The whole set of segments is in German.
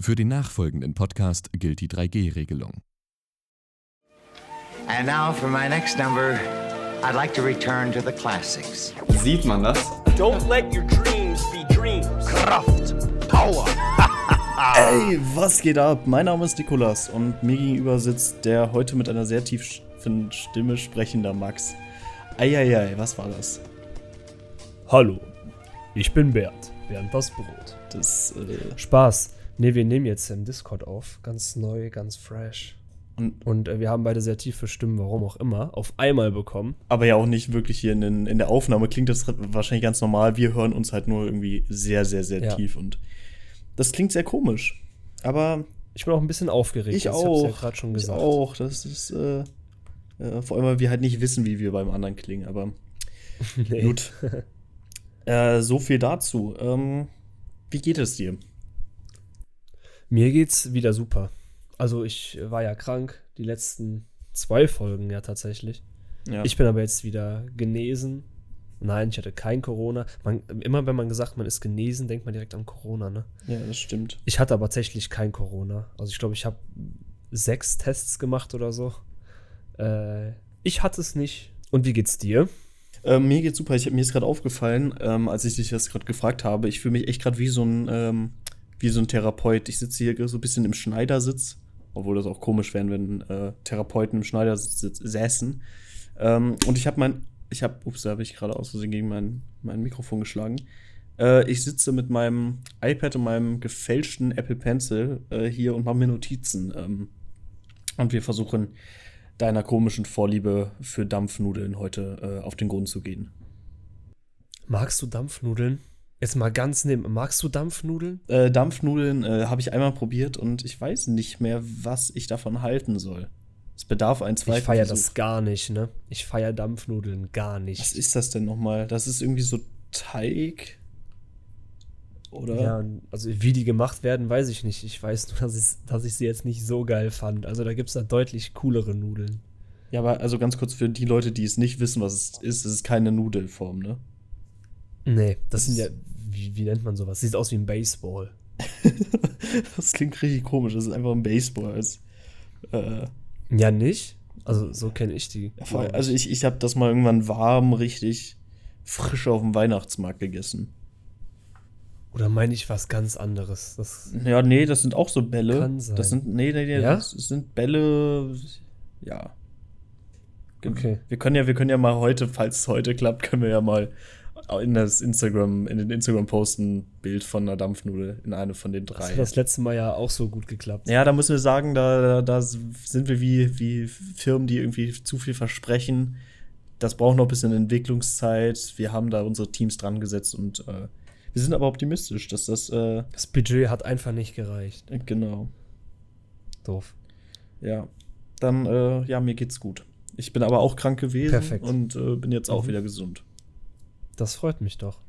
Für den nachfolgenden Podcast gilt die 3G-Regelung. And now for my next number, I'd like to return to the classics. Sieht man das? Don't let your dreams be dreams. Kraft, Power. Ey, was geht ab? Mein Name ist Nikolas und mir gegenüber sitzt der heute mit einer sehr tiefen Stimme sprechender Max. Eieiei, was war das? Hallo, ich bin Bernd. Bernd das Brot. Das, äh, Spaß. Ne, wir nehmen jetzt im Discord auf. Ganz neu, ganz fresh. und, Und äh, wir haben beide sehr tiefe Stimmen, warum auch immer, auf einmal bekommen. aber ja auch nicht wirklich hier in, den, in der Aufnahme klingt das wahrscheinlich ganz normal. Wir hören uns halt nur irgendwie sehr, sehr, sehr Ja. tief und das klingt sehr komisch. Aber Ich bin auch ein bisschen aufgeregt. ich auch. hab's ja gerade schon ich gesagt. auch. Das ist, äh, äh, vor allem, weil wir halt nicht wissen, wie wir beim anderen klingen, aber Nee. Gut. äh, so viel dazu. Ähm, wie geht es dir? Mir geht's wieder super. Also ich war ja krank, die letzten zwei Folgen ja tatsächlich. Ja. Ich bin aber jetzt wieder genesen. Nein, ich hatte kein Corona. Man, immer wenn man gesagt, man ist genesen, denkt man direkt an Corona, ne? ja, das stimmt. Ich hatte aber tatsächlich kein Corona. Also ich glaube, ich habe sechs Tests gemacht oder so. Äh, ich hatte es nicht. Und wie geht's dir? Ähm, mir geht's super. Ich, mir ist gerade aufgefallen, ähm, als ich dich das gerade gefragt habe, ich fühle mich echt gerade wie so ein ähm, wie so ein Therapeut. Ich sitze hier so ein bisschen im Schneidersitz, obwohl das auch komisch wäre, wenn äh, Therapeuten im Schneidersitz sitz- säßen. Ähm, und ich habe mein, ich habe, ups, da habe ich gerade aus Versehen gegen mein, mein Mikrofon geschlagen. Äh, ich sitze mit meinem iPad und meinem gefälschten Apple Pencil äh, hier und mache mir Notizen. Ähm, und wir versuchen deiner komischen Vorliebe für Dampfnudeln heute äh, auf den Grund zu gehen. Magst du Dampfnudeln? Jetzt mal ganz neben. Magst du Dampfnudeln? Äh, Dampfnudeln äh, habe ich einmal probiert und ich weiß nicht mehr, was ich davon halten soll. Es bedarf ein zweiten Ich feiere das gar nicht, ne? Ich feiere Dampfnudeln gar nicht. Was ist das denn nochmal? Das ist irgendwie so Teig? Oder? Ja, also wie die gemacht werden, weiß ich nicht. Ich weiß nur, dass, ich- dass ich sie jetzt nicht so geil fand. Also da gibt es da deutlich coolere Nudeln. Ja, aber also ganz kurz für die Leute, die es nicht wissen, was es ist, es ist keine Nudelform, ne? Nee, das, Das sind ja, wie, wie nennt man sowas? Sieht aus wie ein Baseball. das klingt richtig komisch. Das ist einfach ein Baseball. Das, äh, Ja, nicht? Also so kenne ich die. Voll. Also ich, ich habe das mal irgendwann warm, richtig frisch auf dem Weihnachtsmarkt gegessen. Oder meine ich was ganz anderes? Das, Ja, nee, das sind auch so Bälle. Kann sein. Das sind, nee, nee, nee, Ja? das sind Bälle, ja. Okay. Wir können ja, wir können ja mal heute, falls es heute klappt, können wir ja mal in das Instagram, in den Instagram-Post ein Bild von einer Dampfnudel in eine von den das drei. hat das letzte Mal ja auch so gut geklappt. Ja, da müssen wir sagen, da, da, da sind wir wie, wie Firmen, die irgendwie zu viel versprechen. Das braucht noch ein bisschen Entwicklungszeit. Wir haben da unsere Teams dran gesetzt und äh, wir sind aber optimistisch, dass das, äh, Das Budget hat einfach nicht gereicht. genau, Doof. ja. Dann, äh, ja, mir geht's gut. Ich bin aber auch krank gewesen Perfekt. und äh, bin jetzt auch Mhm. wieder gesund. Das freut mich doch.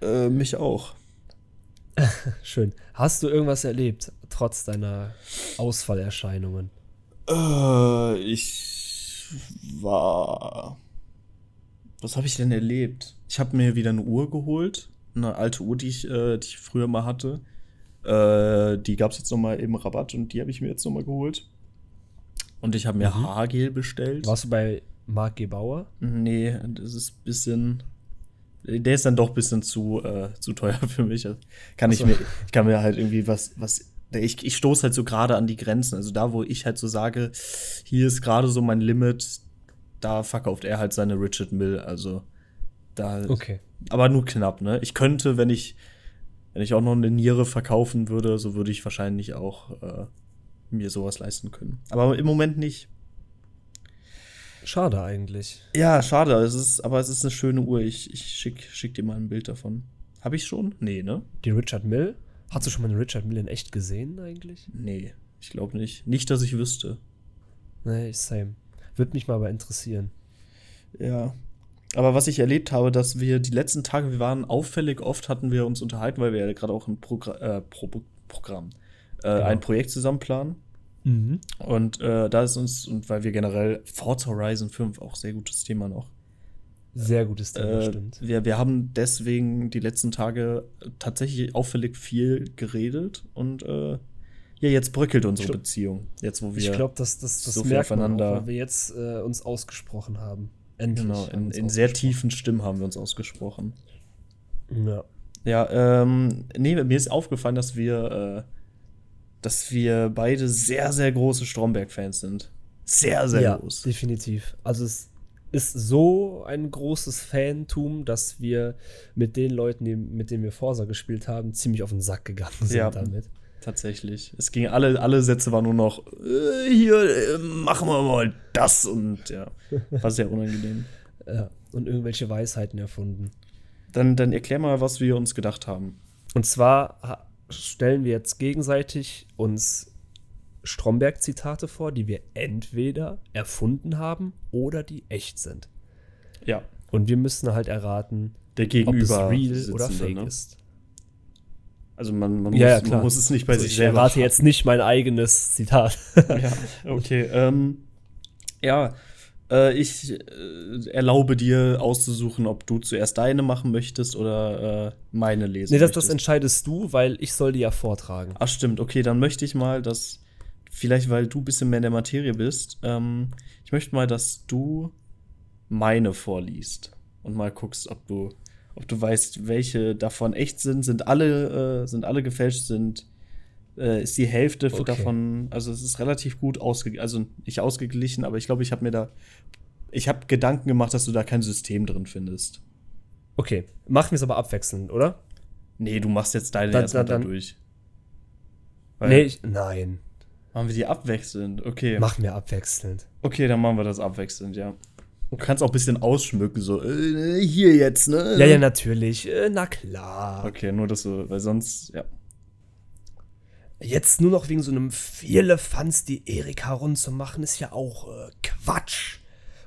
Äh, mich auch. Schön. Hast du irgendwas erlebt, trotz deiner Ausfallerscheinungen? Äh, ich war. Was habe ich denn erlebt? Ich habe mir wieder eine Uhr geholt. Eine alte Uhr, die ich, äh, die ich früher mal hatte. Äh, die gab es jetzt nochmal im Rabatt und die habe ich mir jetzt nochmal geholt. Und ich habe mir Mhm. Haargel bestellt. Warst du bei Marc G. Bauer? Nee, das ist ein bisschen. Der ist dann doch ein bisschen zu, äh, zu teuer für mich. Kann ich Ach so. mir, ich kann mir halt irgendwie was, was. Ich, ich stoße halt so gerade an die Grenzen. Also da, wo ich halt so sage, hier ist gerade so mein Limit, da verkauft er halt seine Richard Mill. Also da. Okay. Aber nur knapp, ne? Ich könnte, wenn ich, wenn ich auch noch eine Niere verkaufen würde, so würde ich wahrscheinlich auch äh, mir sowas leisten können. Aber im Moment nicht. Schade eigentlich. Ja, schade. Es ist, aber es ist eine schöne Uhr. Ich, ich schick, schick dir mal ein Bild davon. Habe ich schon? Nee, ne? Die Richard Mill? Hast du schon mal einen Richard Mill in echt gesehen eigentlich? Nee, ich glaube nicht. Nicht, dass ich wüsste. Nee, same. Würde mich mal aber interessieren. Ja. Aber was ich erlebt habe, dass wir die letzten Tage, wir waren auffällig oft, hatten wir uns unterhalten, weil wir ja gerade auch ein Progr äh, Pro Programm, äh, Genau. ein Projekt zusammen planen. Mhm. Und äh, da ist uns, und weil wir generell Forza Horizon 5 auch sehr gutes Thema noch. Sehr gutes Thema, Äh, stimmt. wir, wir haben deswegen die letzten Tage tatsächlich auffällig viel geredet und äh, ja, jetzt bröckelt unsere glaub- Beziehung. Jetzt, wo wir. Ich glaube, das, das, das so viel merkt man auch, weil wir jetzt äh, uns ausgesprochen haben. Endlich. Genau, in, in sehr tiefen Stimmen haben wir uns ausgesprochen. Ja. Ja, ähm, nee, mir ist aufgefallen, dass wir, äh, dass wir beide sehr, sehr große Stromberg-Fans sind. Sehr, sehr ja, groß. definitiv. Also es ist so ein großes Fantum, dass wir mit den Leuten, die, mit denen wir Forsa gespielt haben, ziemlich auf den Sack gegangen sind Ja. damit. Tatsächlich. Es ging alle, alle Sätze waren nur noch, äh, hier, äh, machen wir mal das und ja, war sehr unangenehm. Ja. Und irgendwelche Weisheiten erfunden. Dann, dann erklär mal, was wir uns gedacht haben. Und zwar stellen wir jetzt gegenseitig uns Stromberg-Zitate vor, die wir entweder erfunden haben oder die echt sind. Ja, Und wir müssen halt erraten, der ob es Gegenüber real oder fake ne? ist. Also man, man, Ja, ja, muss, klar. man muss es nicht bei Also sich ich selber errate jetzt nicht mein eigenes Zitat. Ja, okay. Ähm, ja, äh, ich äh, erlaube dir auszusuchen, ob du zuerst deine machen möchtest oder äh, meine lesen nee, das, das entscheidest du, weil ich soll die ja vortragen. Ach stimmt, okay, dann möchte ich mal, dass, vielleicht weil du ein bisschen mehr in der Materie bist, ähm, ich möchte mal, dass du meine vorliest und mal guckst, ob du, ob du weißt, welche davon echt sind, sind alle, äh, sind alle gefälscht, sind, äh, ist die Hälfte Okay. davon, also es ist relativ gut ausgeglichen, also nicht ausgeglichen, aber ich glaube, ich habe mir da, ich habe Gedanken gemacht, dass du da kein System drin findest. Okay, machen wir es aber abwechselnd, oder? Nee, du machst jetzt deine Dann- erstmal dann- da dann- durch. Weil- Nee, ich, nein. Machen wir die abwechselnd, okay. Machen wir abwechselnd. Okay, dann machen wir das abwechselnd, ja. Du kannst auch ein bisschen ausschmücken, so, äh, hier jetzt, ne? Ja, ja, natürlich. Äh, na klar. Okay, nur das so, weil sonst, ja. Jetzt nur noch wegen so einem Vierlefanz die Erika rund zu machen, ist ja auch äh, Quatsch.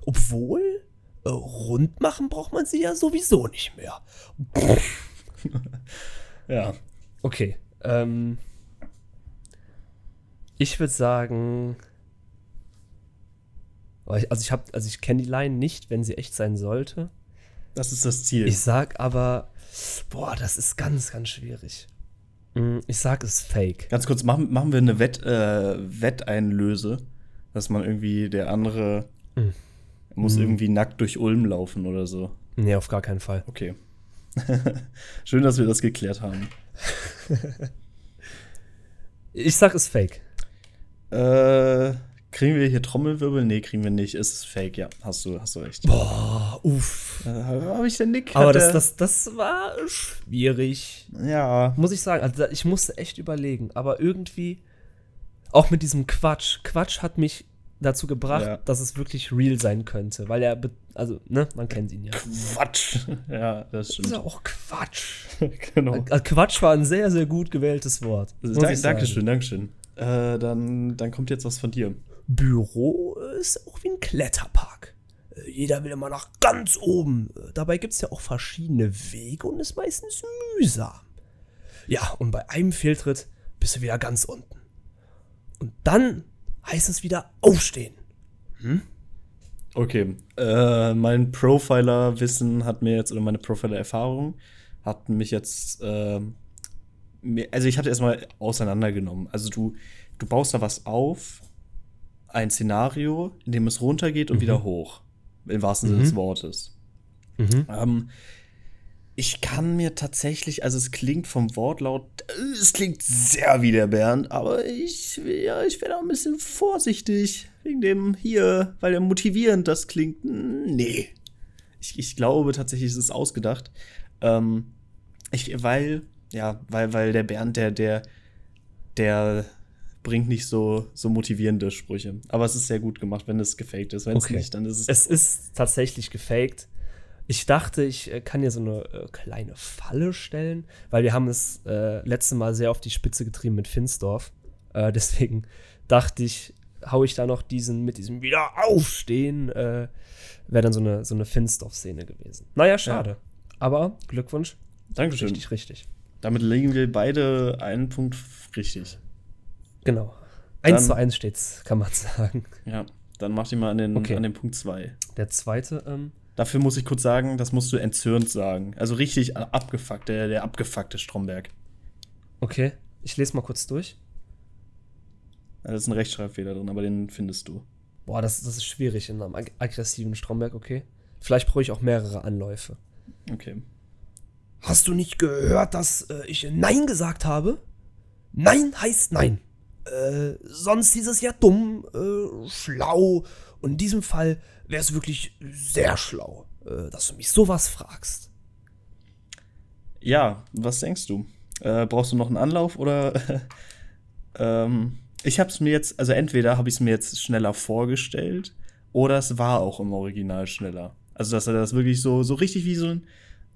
Obwohl, äh, rund machen braucht man sie ja sowieso nicht mehr. Ja. Okay, ähm. Ich würde sagen. Also ich habe, also ich kenne die Line nicht, wenn sie echt sein sollte. Das ist das Ziel. Ich sag aber, boah, das ist ganz, ganz schwierig. Mm, Ich sag es fake. Ganz kurz, machen, machen wir eine Wett, äh, Wetteinlöse, dass man irgendwie der andere Mhm. muss irgendwie nackt durch Ulm laufen oder so. Nee, auf gar keinen Fall. Okay. Schön, dass wir das geklärt haben. Ich sag es fake. Äh, kriegen wir hier Trommelwirbel? Nee, kriegen wir nicht. Es ist fake, ja. Hast du, hast du recht. Boah, uff. Äh, Habe ich den Nick? Aber das, das, das war schwierig. Ja. Muss ich sagen. Also ich musste echt überlegen. Aber irgendwie, auch mit diesem Quatsch. Quatsch hat mich dazu gebracht, Ja. dass es wirklich real sein könnte. Weil er, also, ne, man kennt ihn ja. Quatsch. Ja, das Das ist stimmt. ja auch Quatsch. genau. Äh, Quatsch war ein sehr, sehr gut gewähltes Wort. muss Dank. Dankeschön, Dankeschön. Äh, dann, dann kommt jetzt was von dir. Büro ist auch wie ein Kletterpark. Äh, Jeder will immer nach ganz oben. Äh, Dabei gibt es ja auch verschiedene Wege und ist meistens mühsam. Ja, und bei einem Fehltritt bist du wieder ganz unten. Und dann heißt es wieder aufstehen. Okay. Äh, mein Profiler-Wissen hat mir jetzt, oder meine Profiler-Erfahrung hat mich jetzt, mir, also ich hatte erstmal auseinandergenommen. Also du, du baust da was auf, ein Szenario, in dem es runtergeht und wieder hoch. Im wahrsten Sinne des Wortes. Ähm, ich kann mir tatsächlich, also es klingt vom Wortlaut, es klingt sehr wie der Bernd, aber ich, ja, ich werde auch ein bisschen vorsichtig wegen dem hier, weil der motivierend das klingt. Nee. Ich, ich glaube tatsächlich, es ist ausgedacht. Ähm, ich, weil, ja, weil, weil der Bernd, der, der, der bringt nicht so, so motivierende Sprüche. Aber es ist sehr gut gemacht, wenn es gefaked ist. Wenn es Okay. nicht, dann ist es. Es ist tatsächlich gefaked. Ich dachte, ich äh, kann hier so eine äh, kleine Falle stellen, weil wir haben es äh, letzte Mal sehr auf die Spitze getrieben mit Finsdorf. Äh, deswegen dachte ich, hau ich da noch diesen mit diesem Wiederaufstehen, äh, wäre dann so eine, so eine Finsdorf-Szene gewesen. Naja, schade. Aber Glückwunsch. Dankeschön. Richtig, richtig. Damit legen wir beide einen Punkt richtig. Genau. Eins Dann- zu eins steht's, kann man sagen. Ja, dann mach dich mal an den, Okay. an den Punkt 2. Der zweite, ähm, Dafür muss ich kurz sagen, das musst du entzürnt sagen. Also richtig abgefuckt, der, der abgefuckte Stromberg. okay, ich lese mal kurz durch. Da ist ein Rechtschreibfehler drin, aber den findest du. Boah, das, das ist schwierig in einem ag aggressiven Stromberg, okay. Vielleicht brauche ich auch mehrere Anläufe. Okay. Hast du nicht gehört, dass äh, ich Nein gesagt habe? Nein heißt Nein. Äh, sonst hieß es ja dumm, äh, schlau. Und in diesem Fall wäre es wirklich sehr schlau, äh, dass du mich sowas fragst. Ja, was denkst du? Äh, brauchst du noch einen Anlauf oder? ähm, ich habe es mir jetzt, also entweder habe ich es mir jetzt schneller vorgestellt oder es war auch im Original schneller. Also dass er das wirklich so, so richtig wie so ein,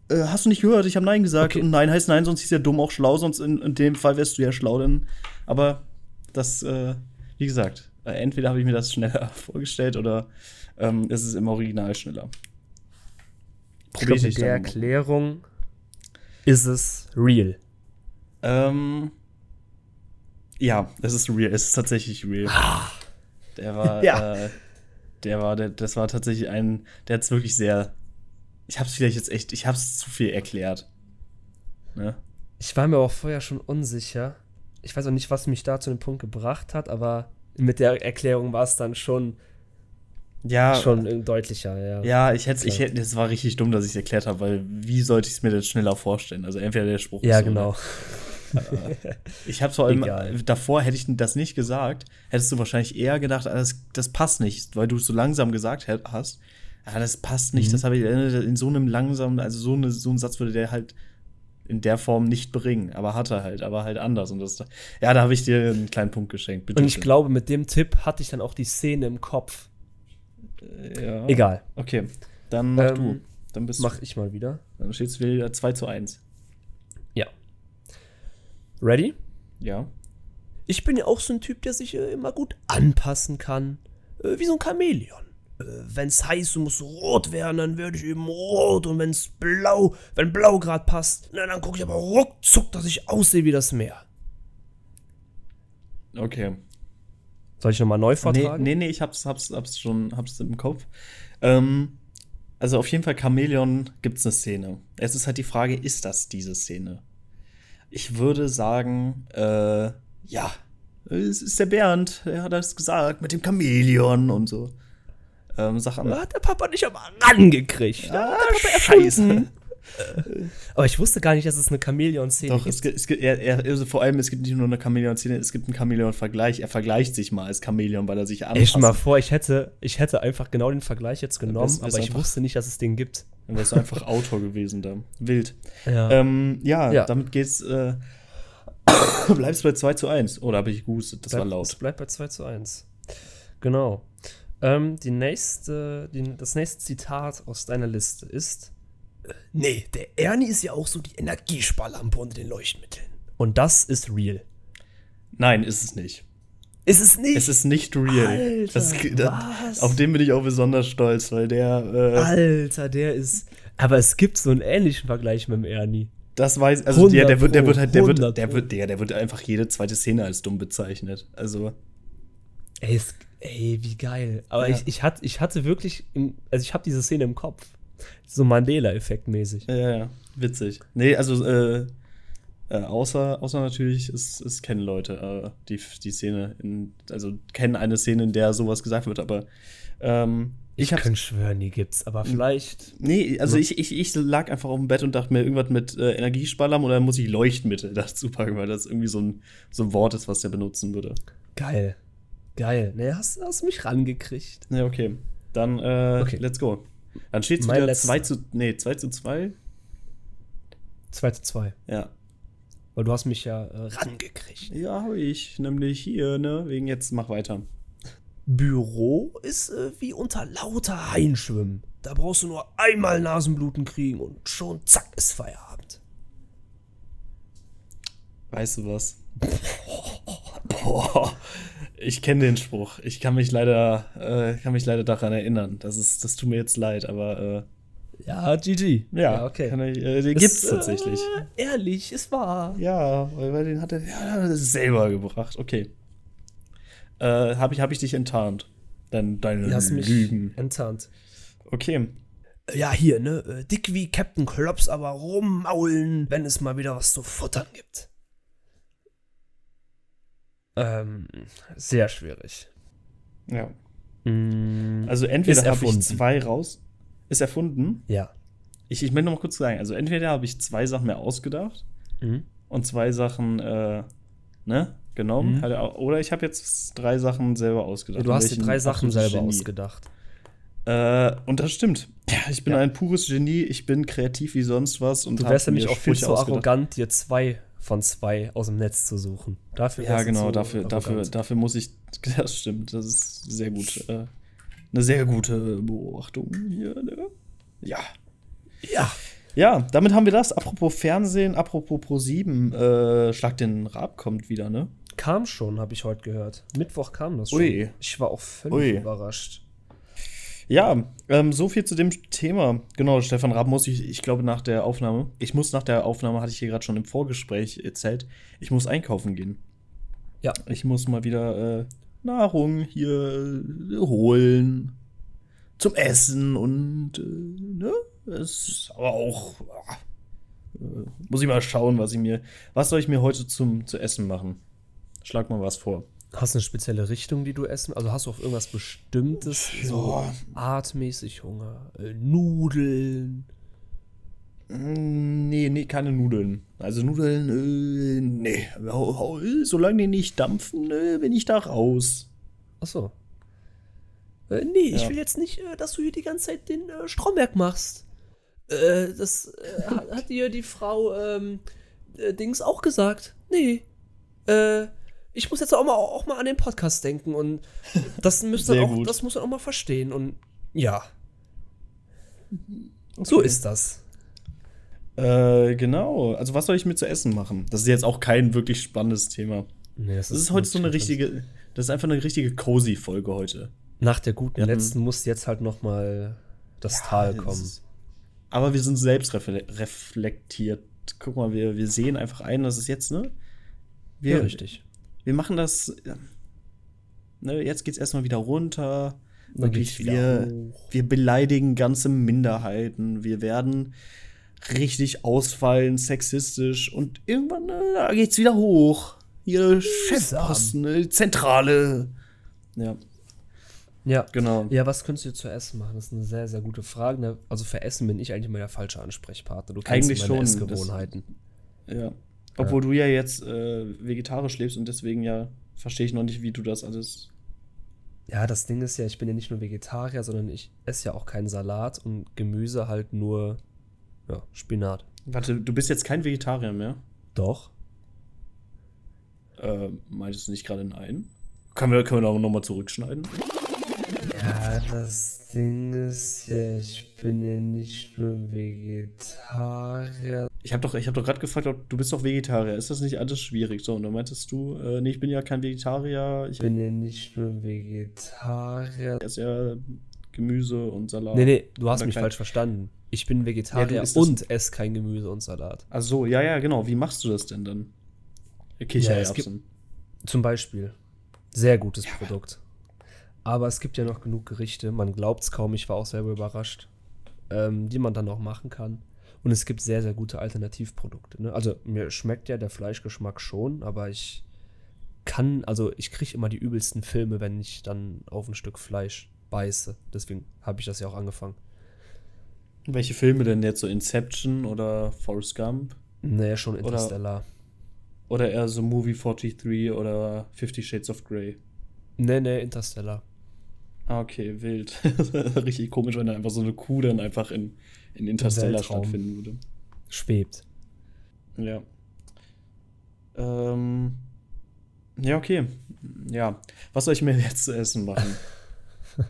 äh, hast du nicht gehört? Ich habe Nein gesagt Okay. und Nein heißt Nein, sonst ist ja dumm auch schlau, sonst in, in dem Fall wärst du ja schlau, denn. Aber das, äh, wie gesagt, äh, entweder habe ich mir das schneller vorgestellt oder ähm, es ist im Original schneller. Ich glaube, mit der. Erklärung ist es real. Ähm, ja, es ist real. Es ist tatsächlich real. Der war, Ja. äh, der war, der, das war tatsächlich ein, der hat es wirklich sehr. Ich hab's vielleicht jetzt echt, ich hab's zu viel erklärt. Ne? Ich war mir auch vorher schon unsicher. Ich weiß auch nicht, was mich da zu dem Punkt gebracht hat, aber mit der Erklärung war es dann schon, Ja, schon deutlicher, ja. ja, ich hätte, ich hätte, es war richtig dumm, dass ich es erklärt habe, weil wie sollte ich es mir denn schneller vorstellen? Also entweder der Spruch Ja, ist so, genau. ne? Ich habe vor allem Egal. davor hätte ich das nicht gesagt, hättest du wahrscheinlich eher gedacht, ah, das, das passt nicht, weil du es so langsam gesagt hast. Ja, das passt nicht, Mhm. das habe ich äh, in so einem langsamen, also so, eine, so einen Satz würde der halt in der Form nicht bringen, aber hat er halt, aber halt anders und das ja, da habe ich dir einen kleinen Punkt geschenkt. Bitte Und ich glaube, mit dem Tipp hatte ich dann auch die Szene im Kopf. ja. Egal. Okay, dann mach Ähm, du. Dann bist Mach ich mal wieder. dann steht es wieder 2 zu 1. Ja. Ready? Ja. Ich bin ja auch so ein Typ, der sich äh, immer gut anpassen kann. Äh, wie so ein Chamäleon. Äh, wenn's heiß und muss rot werden, dann werde ich eben rot. Und wenn's blau, wenn blau grad passt, na, dann gucke ich aber ruckzuck, dass ich aussehe wie das Meer. Okay. Soll ich nochmal neu Nee, vortragen? nee, nee, ich hab's, hab's, hab's schon hab's im Kopf. Ähm, also auf jeden Fall Chamäleon gibt's eine Szene. Es ist halt die Frage, ist das diese Szene? Ich würde sagen, äh, ja, es ist der Bernd, er hat das gesagt mit dem Chamäleon und so. Ähm, sag an. Da hat der Papa nicht aber rangekriegt. Ah, Papa scheiße. erfunden. aber ich wusste gar nicht, dass es eine Chamäleon-Szene Doch, es gibt, es gibt er, er, also vor allem, es gibt nicht nur eine Chamäleon-Szene, es gibt einen Chamäleon-Vergleich. Er vergleicht sich mal als Chamäleon, weil er sich Ey, stell mal anpasst. vor, ich hätte, ich hätte einfach genau den Vergleich jetzt genommen, wär's aber ich wusste nicht, dass es den gibt. Dann wärst du einfach Autor gewesen da. Wild. Ja. Ähm, ja, Ja. damit geht's. Äh, bleibst bei 2 zu 1. Oder habe ich gehustet? Das war Bleib- Es laut. bleibt bei 2 zu 1. Genau. Ähm, die nächste, die, das nächste Zitat aus deiner Liste ist: äh, Nee, der Ernie ist ja auch so die Energiesparlampe unter den Leuchtmitteln. Und das ist real. Nein, ist es nicht. Ist es nicht? Es ist nicht real. Alter, das, was? Auf den bin ich auch besonders stolz, weil der. Äh, Alter, der ist. Aber es gibt so einen ähnlichen Vergleich mit dem Ernie. das weiß. Also der, der 100 wird, der wird halt, der wird, 100 der wird, der, der wird einfach jede zweite Szene als dumm bezeichnet. Also. Ey, es, ey wie geil. Aber Ja. ich, ich, hatte, ich hatte wirklich. Im, also, ich habe diese Szene im Kopf. So Mandela-Effekt mäßig. Ja, ja, witzig. Nee, also, äh, äh, außer, außer natürlich, es, es kennen Leute äh, die, die Szene, in, also kennen eine Szene, in der sowas gesagt wird, aber ähm, ich Ich kann schwören, die gibt's. Aber vielleicht. Nee, also ich, ich, ich lag einfach auf dem Bett und dachte mir irgendwas mit äh, Energiesparlam oder muss ich Leuchtmittel dazu packen, weil das irgendwie so ein, so ein Wort ist, was der benutzen würde. Geil. Geil. Ne, hast, hast mich rangekriegt. Ja, okay. Dann, äh, Okay. let's go. Dann steht es wieder letzter. 2 zu, nee, 2 zu 2. 2 zu 2. Ja. Weil du hast mich ja äh, rangekriegt. Ja, habe ich. Nämlich hier, ne? Wegen jetzt, mach weiter. Büro ist äh, wie unter lauter Hainschwimmen. Da brauchst du nur einmal Nasenbluten kriegen und schon zack ist Feierabend. Weißt du was? Boah. Ich kenne den Spruch. Ich kann mich leider, äh, kann mich leider daran erinnern. Das ist, das tut mir jetzt leid, aber äh, Ja, GG. ja, okay. Kann ich, äh, den Ist, gibt's tatsächlich. Äh, ehrlich, es war. Ja, weil weil den hat er ja, selber gebracht. Okay. Äh, habe ich, hab ich dich enttarnt? Dann deine hast mich Lügen. enttarnt. Okay. Ja, hier, ne? äh, Dick wie Captain Klops, aber rummaulen, wenn es mal wieder was zu futtern gibt. Ähm, sehr schwierig. Ja. Mm, Also entweder habe ich zwei raus. Ist erfunden. ja. Ich, ich möchte noch mal kurz sagen, also entweder habe ich zwei Sachen mehr ausgedacht Mhm. und zwei Sachen, äh, ne, genommen. Mhm. Halt Oder ich habe jetzt drei Sachen selber ausgedacht. Du Und hast dir drei Sachen selber Genie. ausgedacht. Äh, und das stimmt. Ja, ich bin Ja. ein pures Genie, ich bin kreativ wie sonst was und Du wärst nämlich auch viel zu arrogant, dir zwei von zwei aus dem Netz zu suchen. Dafür Ja, genau, zu dafür, dafür, dafür muss ich. Das stimmt, das ist sehr gut. Äh, eine sehr gute Beobachtung hier, ne? Ja. Ja. Ja, damit haben wir das. Apropos Fernsehen, apropos Pro7, äh, Schlag den Rab kommt wieder, ne? Kam schon, habe ich heute gehört. Mittwoch kam das schon. Ui. Ich war auch völlig Ui. überrascht. Ja, ähm, so viel zu dem Thema. Genau, Stefan Raab muss ich, ich glaube, nach der Aufnahme, ich muss nach der Aufnahme, hatte ich hier gerade schon im Vorgespräch erzählt, ich muss einkaufen gehen. Ja. Ich muss mal wieder äh, Nahrung hier äh, holen. Zum Essen und, äh, ne? Es ist aber auch. ah, äh, muss ich mal schauen, was ich mir. Was soll ich mir heute zum zu essen machen? Schlag mal was vor. Hast du eine spezielle Richtung, die du essen? Also hast du auf irgendwas Bestimmtes? So artmäßig Hunger? Äh, Nudeln? Mm, Nee, nee, keine Nudeln. Also Nudeln, äh, nee. Solange die nicht dampfen, äh, bin ich da raus. Achso. Äh, nee, ich Ja. will jetzt nicht, äh, dass du hier die ganze Zeit den äh, Stromberg machst. Äh, das äh, hat, hat dir die Frau ähm, äh, Dings auch gesagt. Nee. Äh, ich muss jetzt auch mal, auch mal an den Podcast denken und das müsst auch, gut. das muss man auch mal verstehen und ja. So ist das. Äh, genau. Also was soll ich mir zu essen machen? Das ist jetzt auch kein wirklich spannendes Thema. Nee, Das ist heute so eine richtige, das ist einfach eine richtige cozy Folge heute. Nach der guten hatten- letzten muss jetzt halt noch mal das Tal es kommen. ist- Aber wir sind selbst refle- reflektiert. Guck mal, wir, wir sehen einfach ein, dass es jetzt, ne? Wir, ja, richtig. Wir machen das. ja, Ne, jetzt geht's erstmal wieder runter. Wirklich, wir, hoch. wir beleidigen ganze Minderheiten. Wir werden richtig ausfallen, sexistisch. Und irgendwann, da geht's wieder hoch. Hier Chefposten, ne, Zentrale. Ja, Ja, genau. Ja, was könntest du zu essen machen? Das ist eine sehr, sehr gute Frage. Ne? Also für Essen bin ich eigentlich mal der falsche Ansprechpartner. Du kennst Eigentlich meine schon, Essgewohnheiten. Ja. Obwohl du ja jetzt äh, vegetarisch lebst und deswegen ja verstehe ich noch nicht, wie du das alles. Ja, das Ding ist ja, ich bin ja nicht nur Vegetarier, sondern ich esse ja auch keinen Salat und Gemüse halt nur ja, Spinat. Warte, du bist jetzt kein Vegetarier mehr? Doch. Äh, meintest du nicht gerade nein? Können wir, können wir noch mal zurückschneiden? Ja, das Ding ist ja, ich bin ja nicht nur Vegetarier. Ich habe doch, ich hab doch gerade gefragt, ob, du bist doch Vegetarier. Ist das nicht alles schwierig? So, und dann meintest du, äh, nee, ich bin ja kein Vegetarier. Ich Ich bin ja nicht nur Vegetarier. esse ja Gemüse und Salat. Nee, nee, du hast Oder mich kein- falsch verstanden. Ich bin Vegetarier das- und esse kein Gemüse und Salat. Ach so, ja, ja, genau. Wie machst du das denn dann? Ja, Kichererbsen. gibt- Zum Beispiel. Sehr gutes Produkt. Aber es gibt ja noch genug Gerichte, man glaubt es kaum, ich war auch selber überrascht, ähm, die man dann auch machen kann. Und es gibt sehr, sehr gute Alternativprodukte. Ne? Also mir schmeckt ja der Fleischgeschmack schon, aber ich kann, also ich kriege immer die übelsten Filme, wenn ich dann auf ein Stück Fleisch beiße. Deswegen habe ich das ja auch angefangen. Welche Filme denn jetzt? So Inception oder Forrest Gump? Naja, schon Interstellar. Oder eher so Movie 43 oder Fifty Shades of Grey? Nee, nee, Interstellar. Ah, okay, wild. Richtig komisch, wenn da einfach so eine Kuh dann einfach in, in Interstellar stattfinden würde. Schwebt. Ja. Ähm. Ja, okay. Ja. Was soll ich mir jetzt zu essen machen?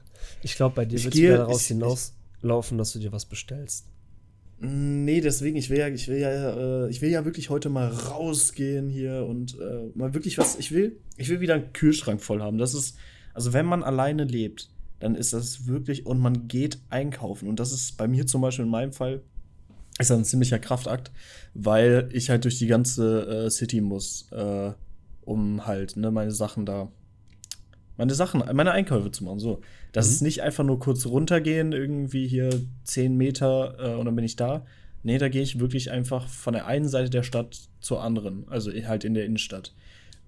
Ich glaube, bei dir wird es wieder daraus ich- hinauslaufen, dass du dir was bestellst. Nee, deswegen, ich will ja, ich will ja, äh, ich will ja wirklich heute mal rausgehen hier und äh, mal wirklich was. Ich will, ich will wieder einen Kühlschrank voll haben. Das ist, also wenn man alleine lebt, dann ist das wirklich und man geht einkaufen. Und das ist bei mir zum Beispiel in meinem Fall ist ein ziemlicher Kraftakt, weil ich halt durch die ganze äh, City muss, äh, um halt ne, meine Sachen da, meine Sachen, meine Einkäufe zu machen. So, das Mhm. ist nicht einfach nur kurz runtergehen, irgendwie hier 10 Meter äh, und dann bin ich da. Nee, da gehe ich wirklich einfach von der einen Seite der Stadt zur anderen, also halt in der Innenstadt.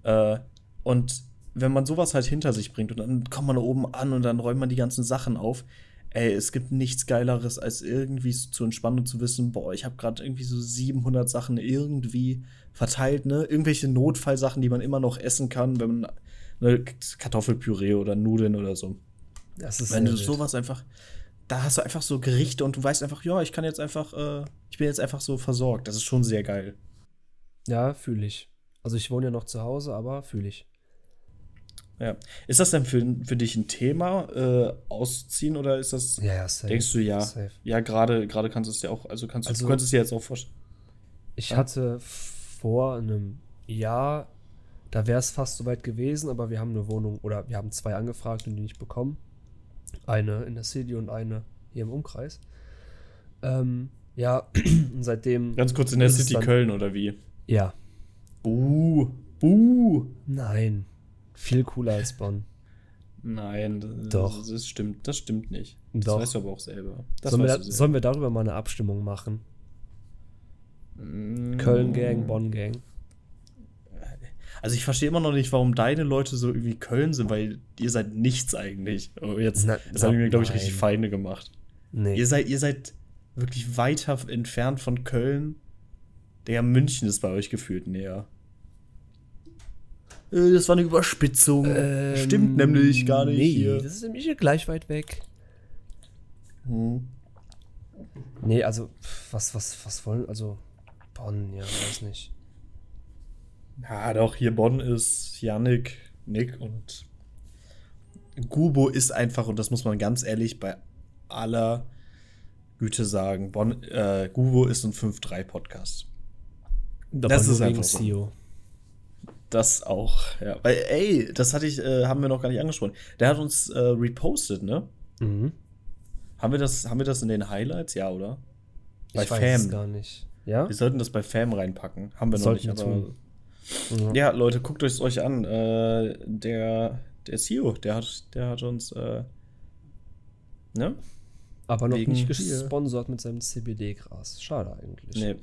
Äh, Und wenn man sowas halt hinter sich bringt und dann kommt man da oben an und dann räumt man die ganzen Sachen auf, ey, es gibt nichts Geileres, als irgendwie zu entspannen und zu wissen, boah, ich habe gerade irgendwie so 700 Sachen irgendwie verteilt, ne? Irgendwelche Notfallsachen, die man immer noch essen kann, wenn man ne, Kartoffelpüree oder Nudeln oder so. Das ist Wenn du sowas einfach, da hast du einfach so Gerichte und du weißt einfach, ja, ich kann jetzt einfach, äh, ich bin jetzt einfach so versorgt. Das ist schon sehr geil. Ja, fühle ich. Also ich wohne ja noch zu Hause, aber fühle ich. Ja. Ist das denn für, für dich ein Thema, äh, ausziehen oder ist das, Ja, ja, safe. denkst du ja? Safe. Ja, gerade, gerade kannst du es dir auch, also kannst du, Also- du könntest dir jetzt auch vorstellen. Ich Ja. hatte vor einem Jahr, da wäre es fast soweit gewesen, aber wir haben eine Wohnung oder wir haben zwei angefragt und die nicht bekommen. Eine in der City und eine hier im Umkreis. Ähm, ja, und seitdem. Ganz kurz in der City Köln oder wie? Ja. Buh, buh. Nein. Viel cooler als Bonn. Nein, das, Doch. das stimmt, das stimmt nicht. Das Doch. weißt du aber auch selber. Das Sollen wir, da, du sollen wir darüber mal eine Abstimmung machen? selber. Köln-Gang, Bonn-Gang. Also ich verstehe immer noch nicht, warum deine Leute so irgendwie Köln sind, weil ihr seid nichts eigentlich. Aber jetzt, Na- das haben wir, glaube ich, richtig Feinde gemacht. Nee. Ihr seid, ihr seid wirklich weiter entfernt von Köln. Der München ist bei euch gefühlt näher. Äh, Das war eine Überspitzung. Ähm, Stimmt nämlich gar nicht nee, hier. Das ist nämlich hier gleich weit weg. Hm. Nee, also, was, was, was wollen, also, Bonn, ja, weiß nicht. Ja, doch, hier Bonn ist Yannick, Nick und Gubo ist einfach, und das muss man ganz ehrlich bei aller Güte sagen, Bonn, äh, Gubo ist ein 5-3-Podcast. Das ist einfach so. CEO. Das auch, ja. Weil, ey, das hatte ich, äh, haben wir noch gar nicht angesprochen. Der hat uns äh, repostet, ne? Mhm. Haben wir, das, haben wir das in den Highlights? Ja, oder? Bei Ich weiß es Fam. gar nicht. Ja? Wir sollten das bei Fam reinpacken. Haben wir noch Sollten nicht, wir aber. tun. Ja. Ja, Leute, guckt euch euch an. Äh, der, der CEO, der hat, der hat uns, äh, ne? Aber noch nicht hier. gesponsert mit seinem CBD-Gras. Schade eigentlich. Nee.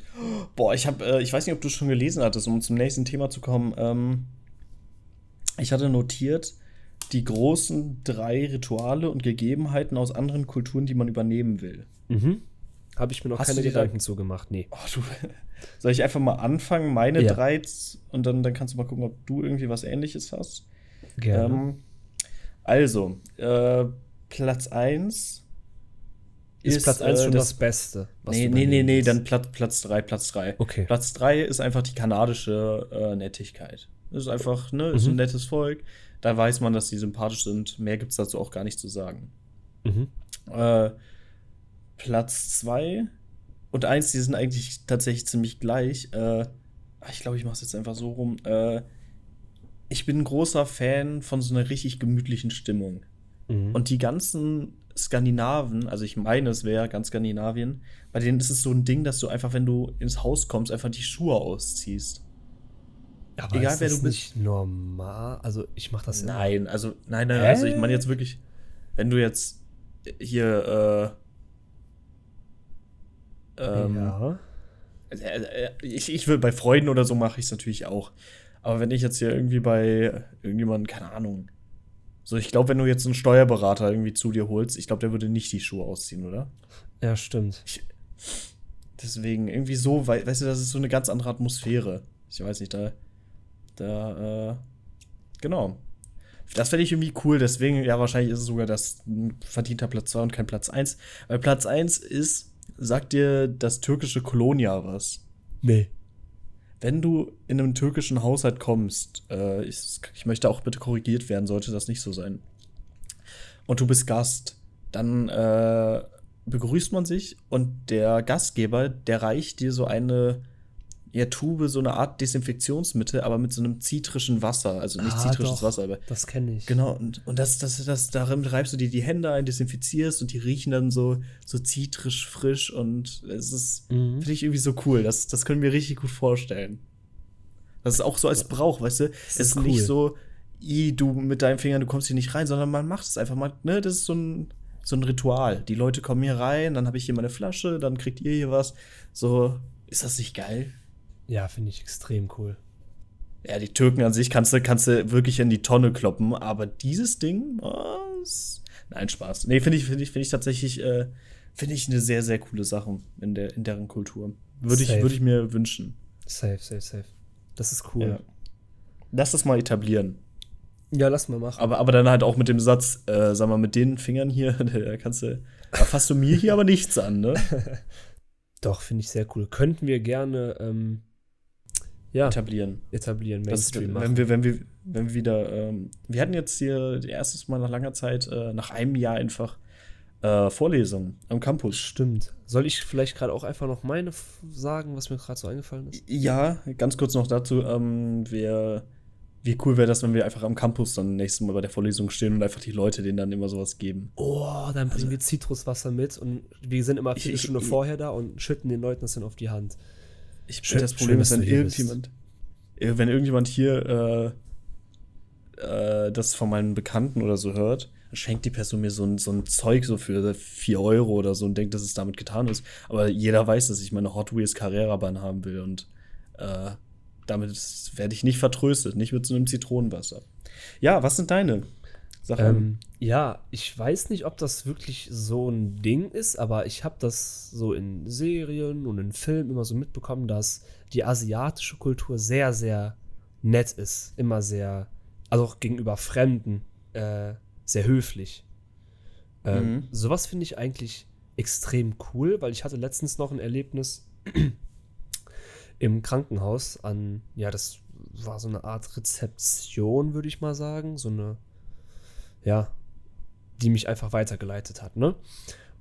Boah, ich habe, äh, ich weiß nicht, ob du es schon gelesen hattest, um zum nächsten Thema zu kommen. Ähm, ich hatte notiert die großen drei Rituale und Gegebenheiten aus anderen Kulturen, die man übernehmen will. Mhm. Habe ich mir noch Hast keine da- Gedanken zu gemacht. Nee. Oh, du, soll ich einfach mal anfangen, meine Ja. drei, und dann, dann kannst du mal gucken, ob du irgendwie was Ähnliches hast. Gerne. Ähm, also, äh, Platz 1 ist, Platz 1 äh, schon das, Beste? was Nee, nee, nee, nee, dann Platz, Platz 3, Platz 3. Okay. Platz 3 ist einfach die kanadische äh, Nettigkeit. Das ist einfach, ne, ist Mhm. ein nettes Volk. Da weiß man, dass die sympathisch sind. Mehr gibt es dazu auch gar nicht zu sagen. Mhm. Äh, Platz 2 und 1, die sind eigentlich tatsächlich ziemlich gleich. Äh, ich glaube, ich mache es jetzt einfach so rum. Äh, ich bin ein großer Fan von so einer richtig gemütlichen Stimmung. Mhm. Und die ganzen Skandinaven, also ich meine, es wäre ganz Skandinavien, bei denen ist es so ein Ding, dass du einfach, wenn du ins Haus kommst, einfach die Schuhe ausziehst. Aber egal, ist wer das du bist. nicht normal? Also, ich mache das ja. Nein, also, nein, nein, Hä? also ich meine jetzt wirklich, wenn du jetzt hier, äh, ähm, ja. Also, äh, äh, ich, ich will bei Freunden oder so mache ich es natürlich auch. Aber wenn ich jetzt hier irgendwie bei irgendjemandem, keine Ahnung, so ich glaube, wenn du jetzt einen Steuerberater irgendwie zu dir holst, ich glaube, der würde nicht die Schuhe ausziehen, oder? Ja, stimmt. Deswegen irgendwie so, wei- weißt du, das ist so eine ganz andere Atmosphäre. Ich weiß nicht, da, da, äh, genau. Das fände ich irgendwie cool, deswegen, ja, wahrscheinlich ist es sogar das ein verdienter Platz 2 und kein Platz 1. Weil Platz 1 ist, sagt dir das türkische Kolonia was? Nee. Wenn du in einem türkischen Haushalt kommst, äh, ich, ich möchte auch bitte korrigiert werden, sollte das nicht so sein. Und du bist Gast, dann äh, begrüßt man sich und der Gastgeber, der reicht dir so eine ja, Tube, so eine Art Desinfektionsmittel, aber mit so einem zitrischen Wasser. Also nicht Ah, zitrisches doch. Wasser, aber Das kenne ich. Genau, und, und das, das, das, darin reibst du dir die Hände ein, desinfizierst und die riechen dann so, so zitrisch frisch und es ist, Mhm. finde ich irgendwie so cool. Das, das können wir richtig gut vorstellen. Das ist auch so als Brauch, weißt du? Es ist, ist nicht cool. so, i, du mit deinen Fingern, du kommst hier nicht rein, sondern man macht es einfach mal, ne? Das ist so ein, so ein Ritual. Die Leute kommen hier rein, dann habe ich hier meine Flasche, dann kriegt ihr hier was. So, ist das nicht geil? Ja, finde ich extrem cool. Ja, die Türken an sich kannst du, kannst du wirklich in die Tonne kloppen, aber dieses Ding, was? Nein, Spaß. Nee, finde ich, finde ich, finde ich tatsächlich, äh, finde ich eine sehr, sehr coole Sache in, der, in deren Kultur. Würde ich, würde ich mir wünschen. Safe, safe, safe. Das ist cool. Ja. Lass das mal etablieren. Ja, lass mal machen. Aber, aber dann halt auch mit dem Satz, äh, sag mal, mit den Fingern hier, da kannst du, da fasst du mir hier aber nichts an, ne? Doch, finde ich sehr cool. Könnten wir gerne ähm, ja, Etablieren. etablieren, Das, Mainstream wenn wir, wenn wir, wenn wir wieder, ähm, wir hatten jetzt hier erstes Mal nach langer Zeit, äh, nach einem Jahr einfach äh, Vorlesungen am Campus. Stimmt. Soll ich vielleicht gerade auch einfach noch meine sagen, was mir gerade so eingefallen ist? Ja, ganz kurz noch dazu, ähm, wir, wie cool wäre das, wenn wir einfach am Campus dann nächstes Mal bei der Vorlesung stehen und einfach die Leute denen dann immer sowas geben. Oh, dann bringen wir Zitruswasser mit und wir sind immer Ich- eine ich- Stunde ich- vorher da und schütten den Leuten das dann auf die Hand. Ich Schön- das Problem ist, wenn irgendjemand, wenn irgendjemand hier äh, äh, das von meinen Bekannten oder so hört, dann schenkt die Person mir so ein, so ein Zeug so für 4 Euro oder so und denkt, dass es damit getan ist. Aber jeder weiß, dass ich meine Hot Wheels Carrera Bahn haben will und äh, damit werde ich nicht vertröstet, nicht mit so einem Zitronenwasser. Ja, was sind deine Sachen? Ähm, ja, ich weiß nicht, ob das wirklich so ein Ding ist, aber ich habe das so in Serien und in Filmen immer so mitbekommen, dass die asiatische Kultur sehr, sehr nett ist. Immer sehr, also auch gegenüber Fremden, äh, sehr höflich. Ähm, Mhm. Sowas finde ich eigentlich extrem cool, weil ich hatte letztens noch ein Erlebnis im Krankenhaus an, ja, das war so eine Art Rezeption, würde ich mal sagen. So eine, ja, die mich einfach weitergeleitet hat, ne?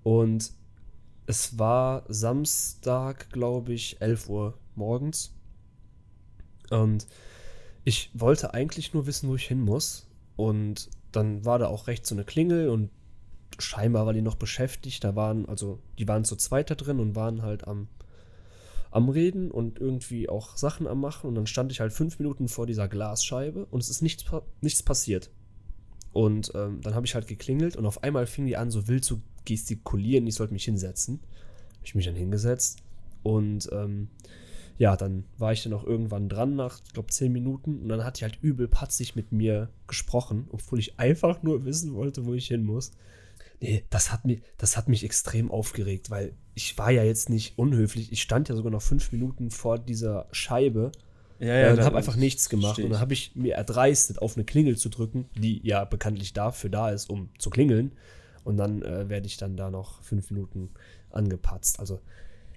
Und es war Samstag, glaube ich, 11 Uhr morgens. Und ich wollte eigentlich nur wissen, wo ich hin muss. Und dann war da auch recht so eine Klingel und scheinbar war die noch beschäftigt. Da waren, also, die waren zu zweit da drin und waren halt am, am Reden und irgendwie auch Sachen am Machen. Und dann stand ich halt fünf Minuten vor dieser Glasscheibe und es ist nichts, nichts passiert. Und ähm, dann habe ich halt geklingelt und auf einmal fing die an, so wild zu gestikulieren, ich sollte mich hinsetzen. Habe ich mich dann hingesetzt und ähm, ja, dann war ich dann auch irgendwann dran nach, ich glaube, zehn Minuten und dann hat die halt übel patzig mit mir gesprochen, obwohl ich einfach nur wissen wollte, wo ich hin muss. Nee, das hat, mich, das hat mich extrem aufgeregt, weil ich war ja jetzt nicht unhöflich. Ich stand ja sogar noch fünf Minuten vor dieser Scheibe ja, äh, und da- habe einfach nichts gemacht. Und dann habe ich mir erdreistet, auf eine Klingel zu drücken, die ja bekanntlich dafür da ist, um zu klingeln. Und dann äh, werde ich dann da noch fünf Minuten angepatzt. Also,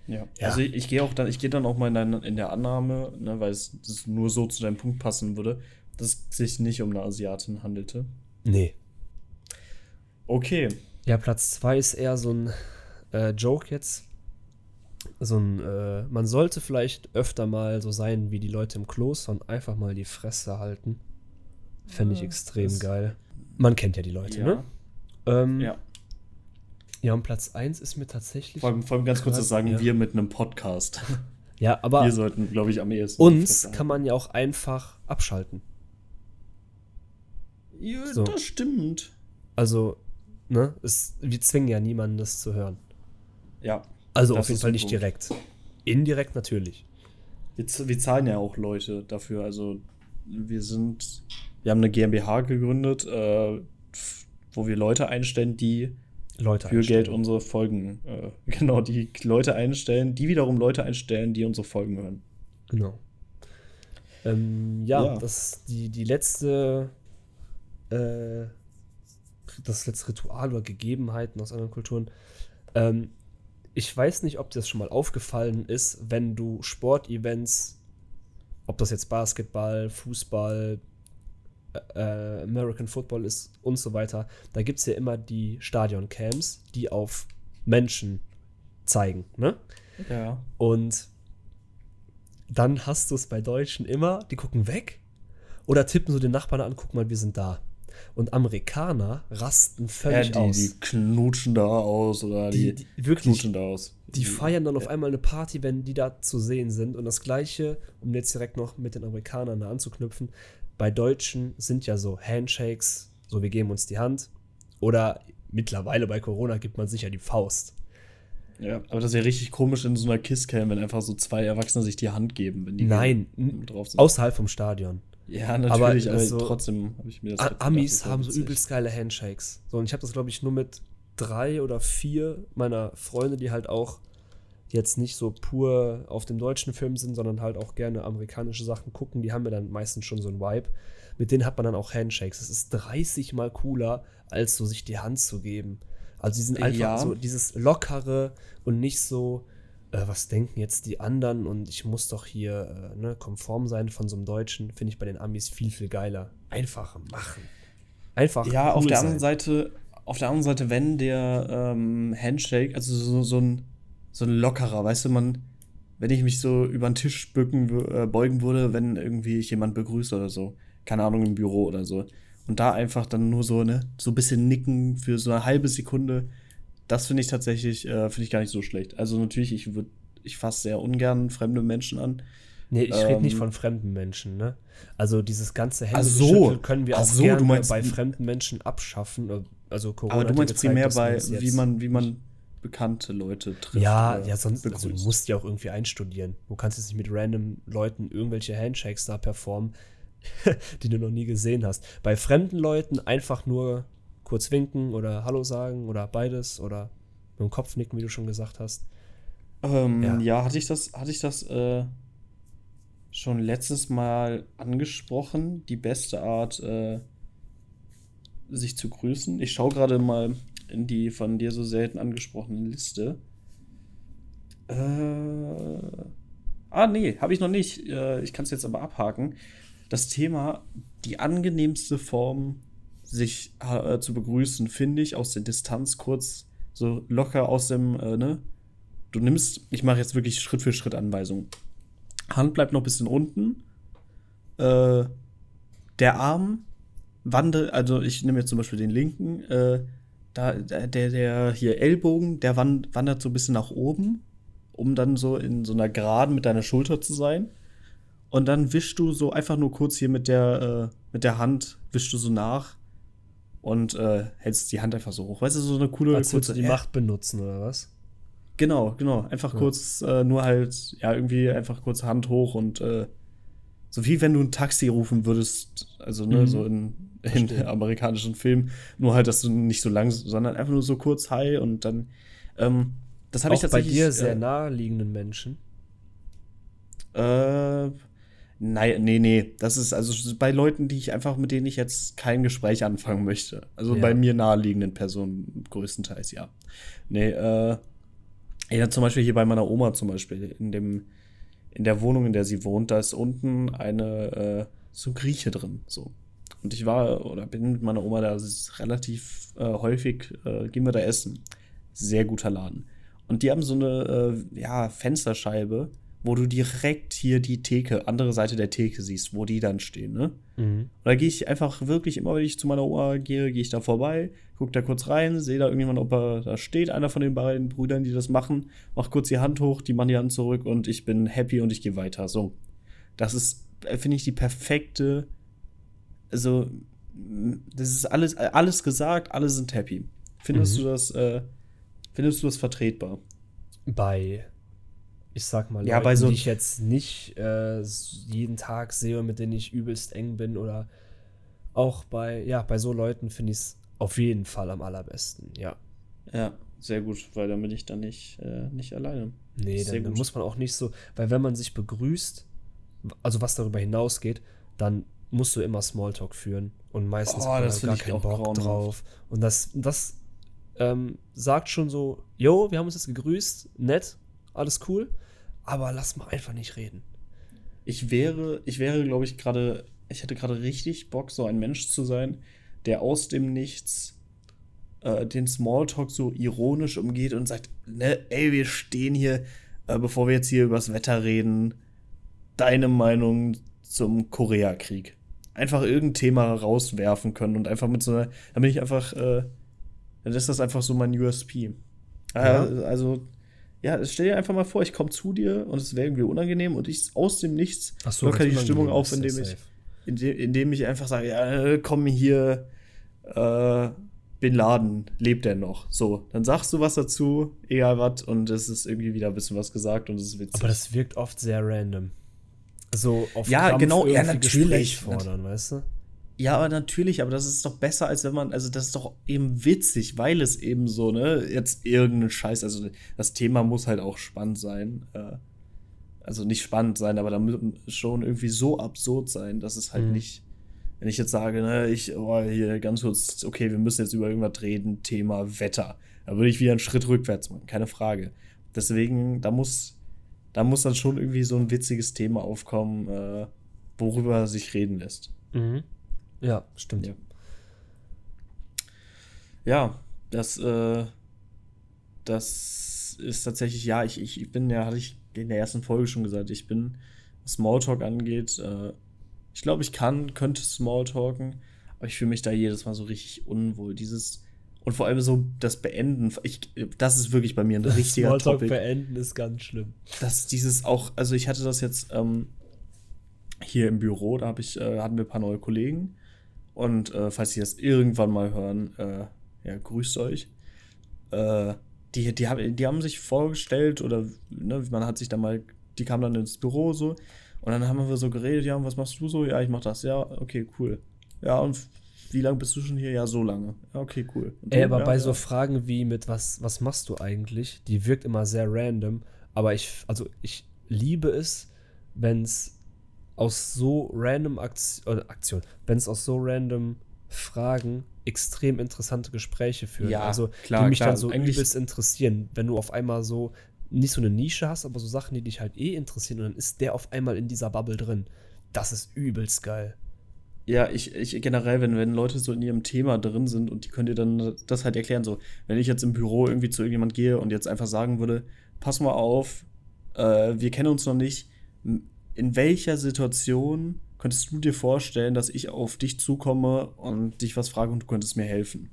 Ja. Ja. Also ich, ich gehe auch dann, ich gehe dann auch mal in, deine, in der Annahme, ne, weil es das nur so zu deinem Punkt passen würde, dass es sich nicht um eine Asiatin handelte. nee. Okay. Ja, Platz zwei ist eher so ein äh, Joke jetzt. So ein, äh, man sollte vielleicht öfter mal so sein wie die Leute im Kloster und einfach mal die Fresse halten. Fände ich extrem das- geil. Man kennt ja die Leute, Ja. ne? Ähm, Ja. ja, und Platz eins ist mir tatsächlich. Vor allem, vor allem ganz kurz, das sagen Ja. wir mit einem Podcast. Ja, aber wir sollten, glaube ich, am ehesten. uns kann man ja auch einfach abschalten. halten. Ja, so. das stimmt. Also, ne, es, wir zwingen ja niemanden, das zu hören. Ja. Also Das auf jeden Fall nicht Punkt. direkt. Indirekt natürlich. Wir, wir zahlen ja auch Leute dafür. Also wir sind, wir haben eine GmbH gegründet, äh, wo wir Leute einstellen, die Leute für einstellen. Geld unsere Folgen, äh, genau, die Leute einstellen, die wiederum Leute einstellen, die unsere Folgen hören. Genau. Ähm, ja, Ja. das die, die letzte äh, das letzte Ritual oder Gegebenheiten aus anderen Kulturen. Ähm, ich weiß nicht, ob dir das schon mal aufgefallen ist, wenn du Sportevents, ob das jetzt Basketball, Fußball, äh, American Football ist und so weiter, da gibt es ja immer die Stadioncams, die auf Menschen zeigen, ne? Ja. Und dann hast du es bei Deutschen immer, die gucken weg oder tippen so den Nachbarn an, guck mal, wir sind da. Und Amerikaner rasten ja völlig die, aus. die knutschen da aus oder die, Die- die- wirklich, knutschen da aus. Die feiern dann auf einmal eine Party, wenn die da zu sehen sind. Und das Gleiche, um jetzt direkt noch mit den Amerikanern da anzuknüpfen, bei Deutschen sind ja so Handshakes, so wir geben uns die Hand. Oder mittlerweile bei Corona gibt man sich ja die Faust. Ja, aber das wäre richtig komisch in so einer Kisscam, wenn einfach so zwei Erwachsene sich die Hand geben, wenn die Nein, drauf sind. außerhalb vom Stadion. Ja, natürlich, aber, so- trotzdem habe ich mir das halt Amis gedacht, haben so übelst geile Handshakes. So, und ich habe das, glaube ich, nur mit drei oder vier meiner Freunde, die halt auch jetzt nicht so pur auf dem deutschen Film sind, sondern halt auch gerne amerikanische Sachen gucken. Die haben mir dann meistens schon so ein Vibe. Mit denen hat man dann auch Handshakes. Das ist 30 mal cooler, als so sich die Hand zu geben. Also die sind einfach Ja. so dieses Lockere und nicht so, äh, was denken jetzt die anderen und ich muss doch hier äh, ne, konform sein von so einem Deutschen, finde ich bei den Amis viel, viel geiler. Einfach machen. Einfach. Ja, auf cool der sein. anderen Seite, auf der anderen Seite, wenn der ähm, Handshake, also so, so ein so ein lockerer, weißt du, man, wenn ich mich so über den Tisch bücken, äh, beugen würde, wenn irgendwie ich jemand begrüße oder so, keine Ahnung, im Büro oder so, und da einfach dann nur so, ne, so ein bisschen nicken für so eine halbe Sekunde, das finde ich tatsächlich, äh, finde ich gar nicht so schlecht. Also natürlich, ich würde, ich fasse sehr ungern fremde Menschen an. Nee, ich rede nicht Ähm, von fremden Menschen, ne? Also dieses ganze Ach so. Können wir auch so, gerne du meinst- bei fremden Menschen abschaffen. Also Corona Aber du meinst gezeigt, primär bei, wie man, wie man bekannte Leute trifft. Ja, ja, sonst, also du musst ja auch irgendwie einstudieren. Du kannst jetzt nicht mit random Leuten irgendwelche Handshakes da performen, die du noch nie gesehen hast. Bei fremden Leuten einfach nur kurz winken oder Hallo sagen oder beides oder mit dem Kopf nicken, wie du schon gesagt hast. Ähm, Ja. ja. hatte ich das, hatte ich das äh, schon letztes Mal angesprochen, die beste Art, äh, sich zu grüßen. Ich schaue gerade mal in die von dir so selten angesprochene Liste. Äh, ah, nee, habe ich noch nicht. Äh, ich kann es jetzt aber abhaken. Das Thema, die angenehmste Form, sich äh, zu begrüßen, finde ich, aus der Distanz kurz so locker aus dem, äh, ne? Du nimmst, ich mache jetzt wirklich Schritt für Schritt Anweisungen. Hand bleibt noch ein bisschen unten. Äh, der Arm wandert, also ich nehme jetzt zum Beispiel den linken, äh, da, der, der hier Ellbogen, der wan- wandert so ein bisschen nach oben, um dann so in so einer Geraden mit deiner Schulter zu sein. Und dann wischst du so einfach nur kurz hier mit der, äh, mit der Hand, wischst du so nach und äh, hältst die Hand einfach so hoch. Weißt du, so eine coole, Als würdest du die Ja, Macht benutzen oder was? Genau, genau. Einfach Ja. kurz, äh, nur halt, ja, irgendwie einfach kurz Hand hoch und äh, so wie wenn du ein Taxi rufen würdest, also ne, Mhm. so in, in amerikanischen Filmen, nur halt, dass du nicht so lang, sondern einfach nur so kurz Hi und dann, ähm, das habe ich Auch bei tatsächlich. dir sehr äh, naheliegenden Menschen. Äh, nein, nee, nee. Das ist also bei Leuten, die ich einfach, mit denen ich jetzt kein Gespräch anfangen möchte. Also Ja. bei mir naheliegenden Personen größtenteils, ja. Nee, äh, ja, zum Beispiel hier bei meiner Oma zum Beispiel, in dem, in der Wohnung, in der sie wohnt, da ist unten eine, äh, so Grieche drin, so. Und ich war oder bin mit meiner Oma da relativ äh, häufig, äh, gehen wir da essen. Sehr guter Laden. Und die haben so eine äh, ja, Fensterscheibe, wo du direkt hier die Theke, andere Seite der Theke siehst, wo die dann stehen, ne? Mhm. Und da gehe ich einfach wirklich immer, wenn ich zu meiner Oma gehe, gehe ich da vorbei, guck da kurz rein, sehe da irgendjemand, ob er da steht, einer von den beiden Brüdern, die das machen, mach kurz die Hand hoch, die machen die Hand zurück und ich bin happy und ich gehe weiter. So. Das ist, äh, finde ich, die perfekte, also, das ist alles, alles gesagt, alle sind happy. Findest Mhm. du das, äh, findest du das vertretbar? bei, ich sag mal, Ja, Leuten, bei so- die ich jetzt nicht äh, jeden Tag sehe und mit denen ich übelst eng bin oder auch bei, ja, bei so Leuten finde ich es auf jeden Fall am allerbesten, ja. Ja, sehr gut, weil dann bin ich dann nicht, äh, nicht alleine. Nee, dann, dann muss man auch nicht so, weil wenn man sich begrüßt, also was darüber hinausgeht, dann musst du immer Smalltalk führen und meistens Oh, hat man gar keinen Bock grauenhaft. drauf. Und das, das ähm, sagt schon so, jo, wir haben uns jetzt gegrüßt, nett, alles cool, aber lass mal einfach nicht reden. Ich wäre, ich wäre, glaube ich, gerade, ich hätte gerade richtig Bock, so ein Mensch zu sein, der aus dem Nichts äh, den Smalltalk so ironisch umgeht und sagt, ne, ey, wir stehen hier, äh, bevor wir jetzt hier übers Wetter reden, deine Meinung zum Koreakrieg. Einfach irgendein Thema rauswerfen können und einfach mit so einer, dann bin ich einfach, äh, dann ist das einfach so mein USP. Ja. Äh, also, ja, stell dir einfach mal vor, ich komme zu dir und es wäre irgendwie unangenehm und ich aus dem Nichts so, locker die Stimmung auf, indem ich, indem, indem ich einfach sage, ja, komm hier, äh, Bin Laden, lebt er noch? So, dann sagst du was dazu, egal was, und es ist irgendwie wieder ein bisschen was gesagt und es ist witzig. Aber das wirkt oft sehr random. So auf Ja, Krampf genau, ja, natürlich. Gespräch fordern, weißt du? Ja, aber natürlich, aber das ist doch besser, als wenn man, also das ist doch eben witzig, weil es eben so, ne, jetzt irgendein Scheiß, also das Thema muss halt auch spannend sein. Äh, also nicht spannend sein, aber da muss schon irgendwie so absurd sein, dass es halt Mhm. nicht, wenn ich jetzt sage, ne, ich, oh, hier ganz kurz, okay, wir müssen jetzt über irgendwas reden, Thema Wetter. Da würde ich wieder einen Schritt rückwärts machen, keine Frage. Deswegen, da muss, da muss dann schon irgendwie so ein witziges Thema aufkommen, äh, worüber sich reden lässt. Mhm. Ja, stimmt. Ja. Ja, das, äh, das ist tatsächlich, ja, ich, ich, ich bin ja, hatte ich in der ersten Folge schon gesagt, ich bin, was Smalltalk angeht, äh, ich glaube, ich kann, könnte Smalltalken, aber ich fühle mich da jedes Mal so richtig unwohl. Dieses, und vor allem so das Beenden, ich, das ist wirklich bei mir ein richtiger Smalltalk Topic beenden ist ganz schlimm. dass dieses auch, also ich hatte das jetzt ähm, hier im Büro, da ich, äh, hatten wir ein paar neue Kollegen. Und äh, falls Sie das irgendwann mal hören, äh, ja, grüßt euch. Äh, die, die, haben, die haben sich vorgestellt oder ne, man hat sich da mal, die kamen dann ins Büro so und dann haben wir so geredet, ja, und was machst du so? Ja, ich mach das, ja, okay, cool. Ja, und wie lange bist du schon hier? Ja, so lange. Ja, okay, cool. Und Ey, du? aber ja, bei ja. so Fragen wie mit was, was machst du eigentlich, die wirkt immer sehr random, aber ich, also ich liebe es, wenn es aus so random Aktion, Aktion wenn es aus so random Fragen extrem interessante Gespräche führen. Ja, also klar, die mich klar. dann so Eigentlich- übelst interessieren, wenn du auf einmal so nicht so eine Nische hast, aber so Sachen, die dich halt eh interessieren und dann ist der auf einmal in dieser Bubble drin. Das ist übelst geil. Ja, ich, ich generell, wenn, wenn Leute so in ihrem Thema drin sind und die können dir dann das halt erklären, so, wenn ich jetzt im Büro irgendwie zu irgendjemand gehe und jetzt einfach sagen würde, pass mal auf, äh, wir kennen uns noch nicht, in welcher Situation könntest du dir vorstellen, dass ich auf dich zukomme und dich was frage und du könntest mir helfen?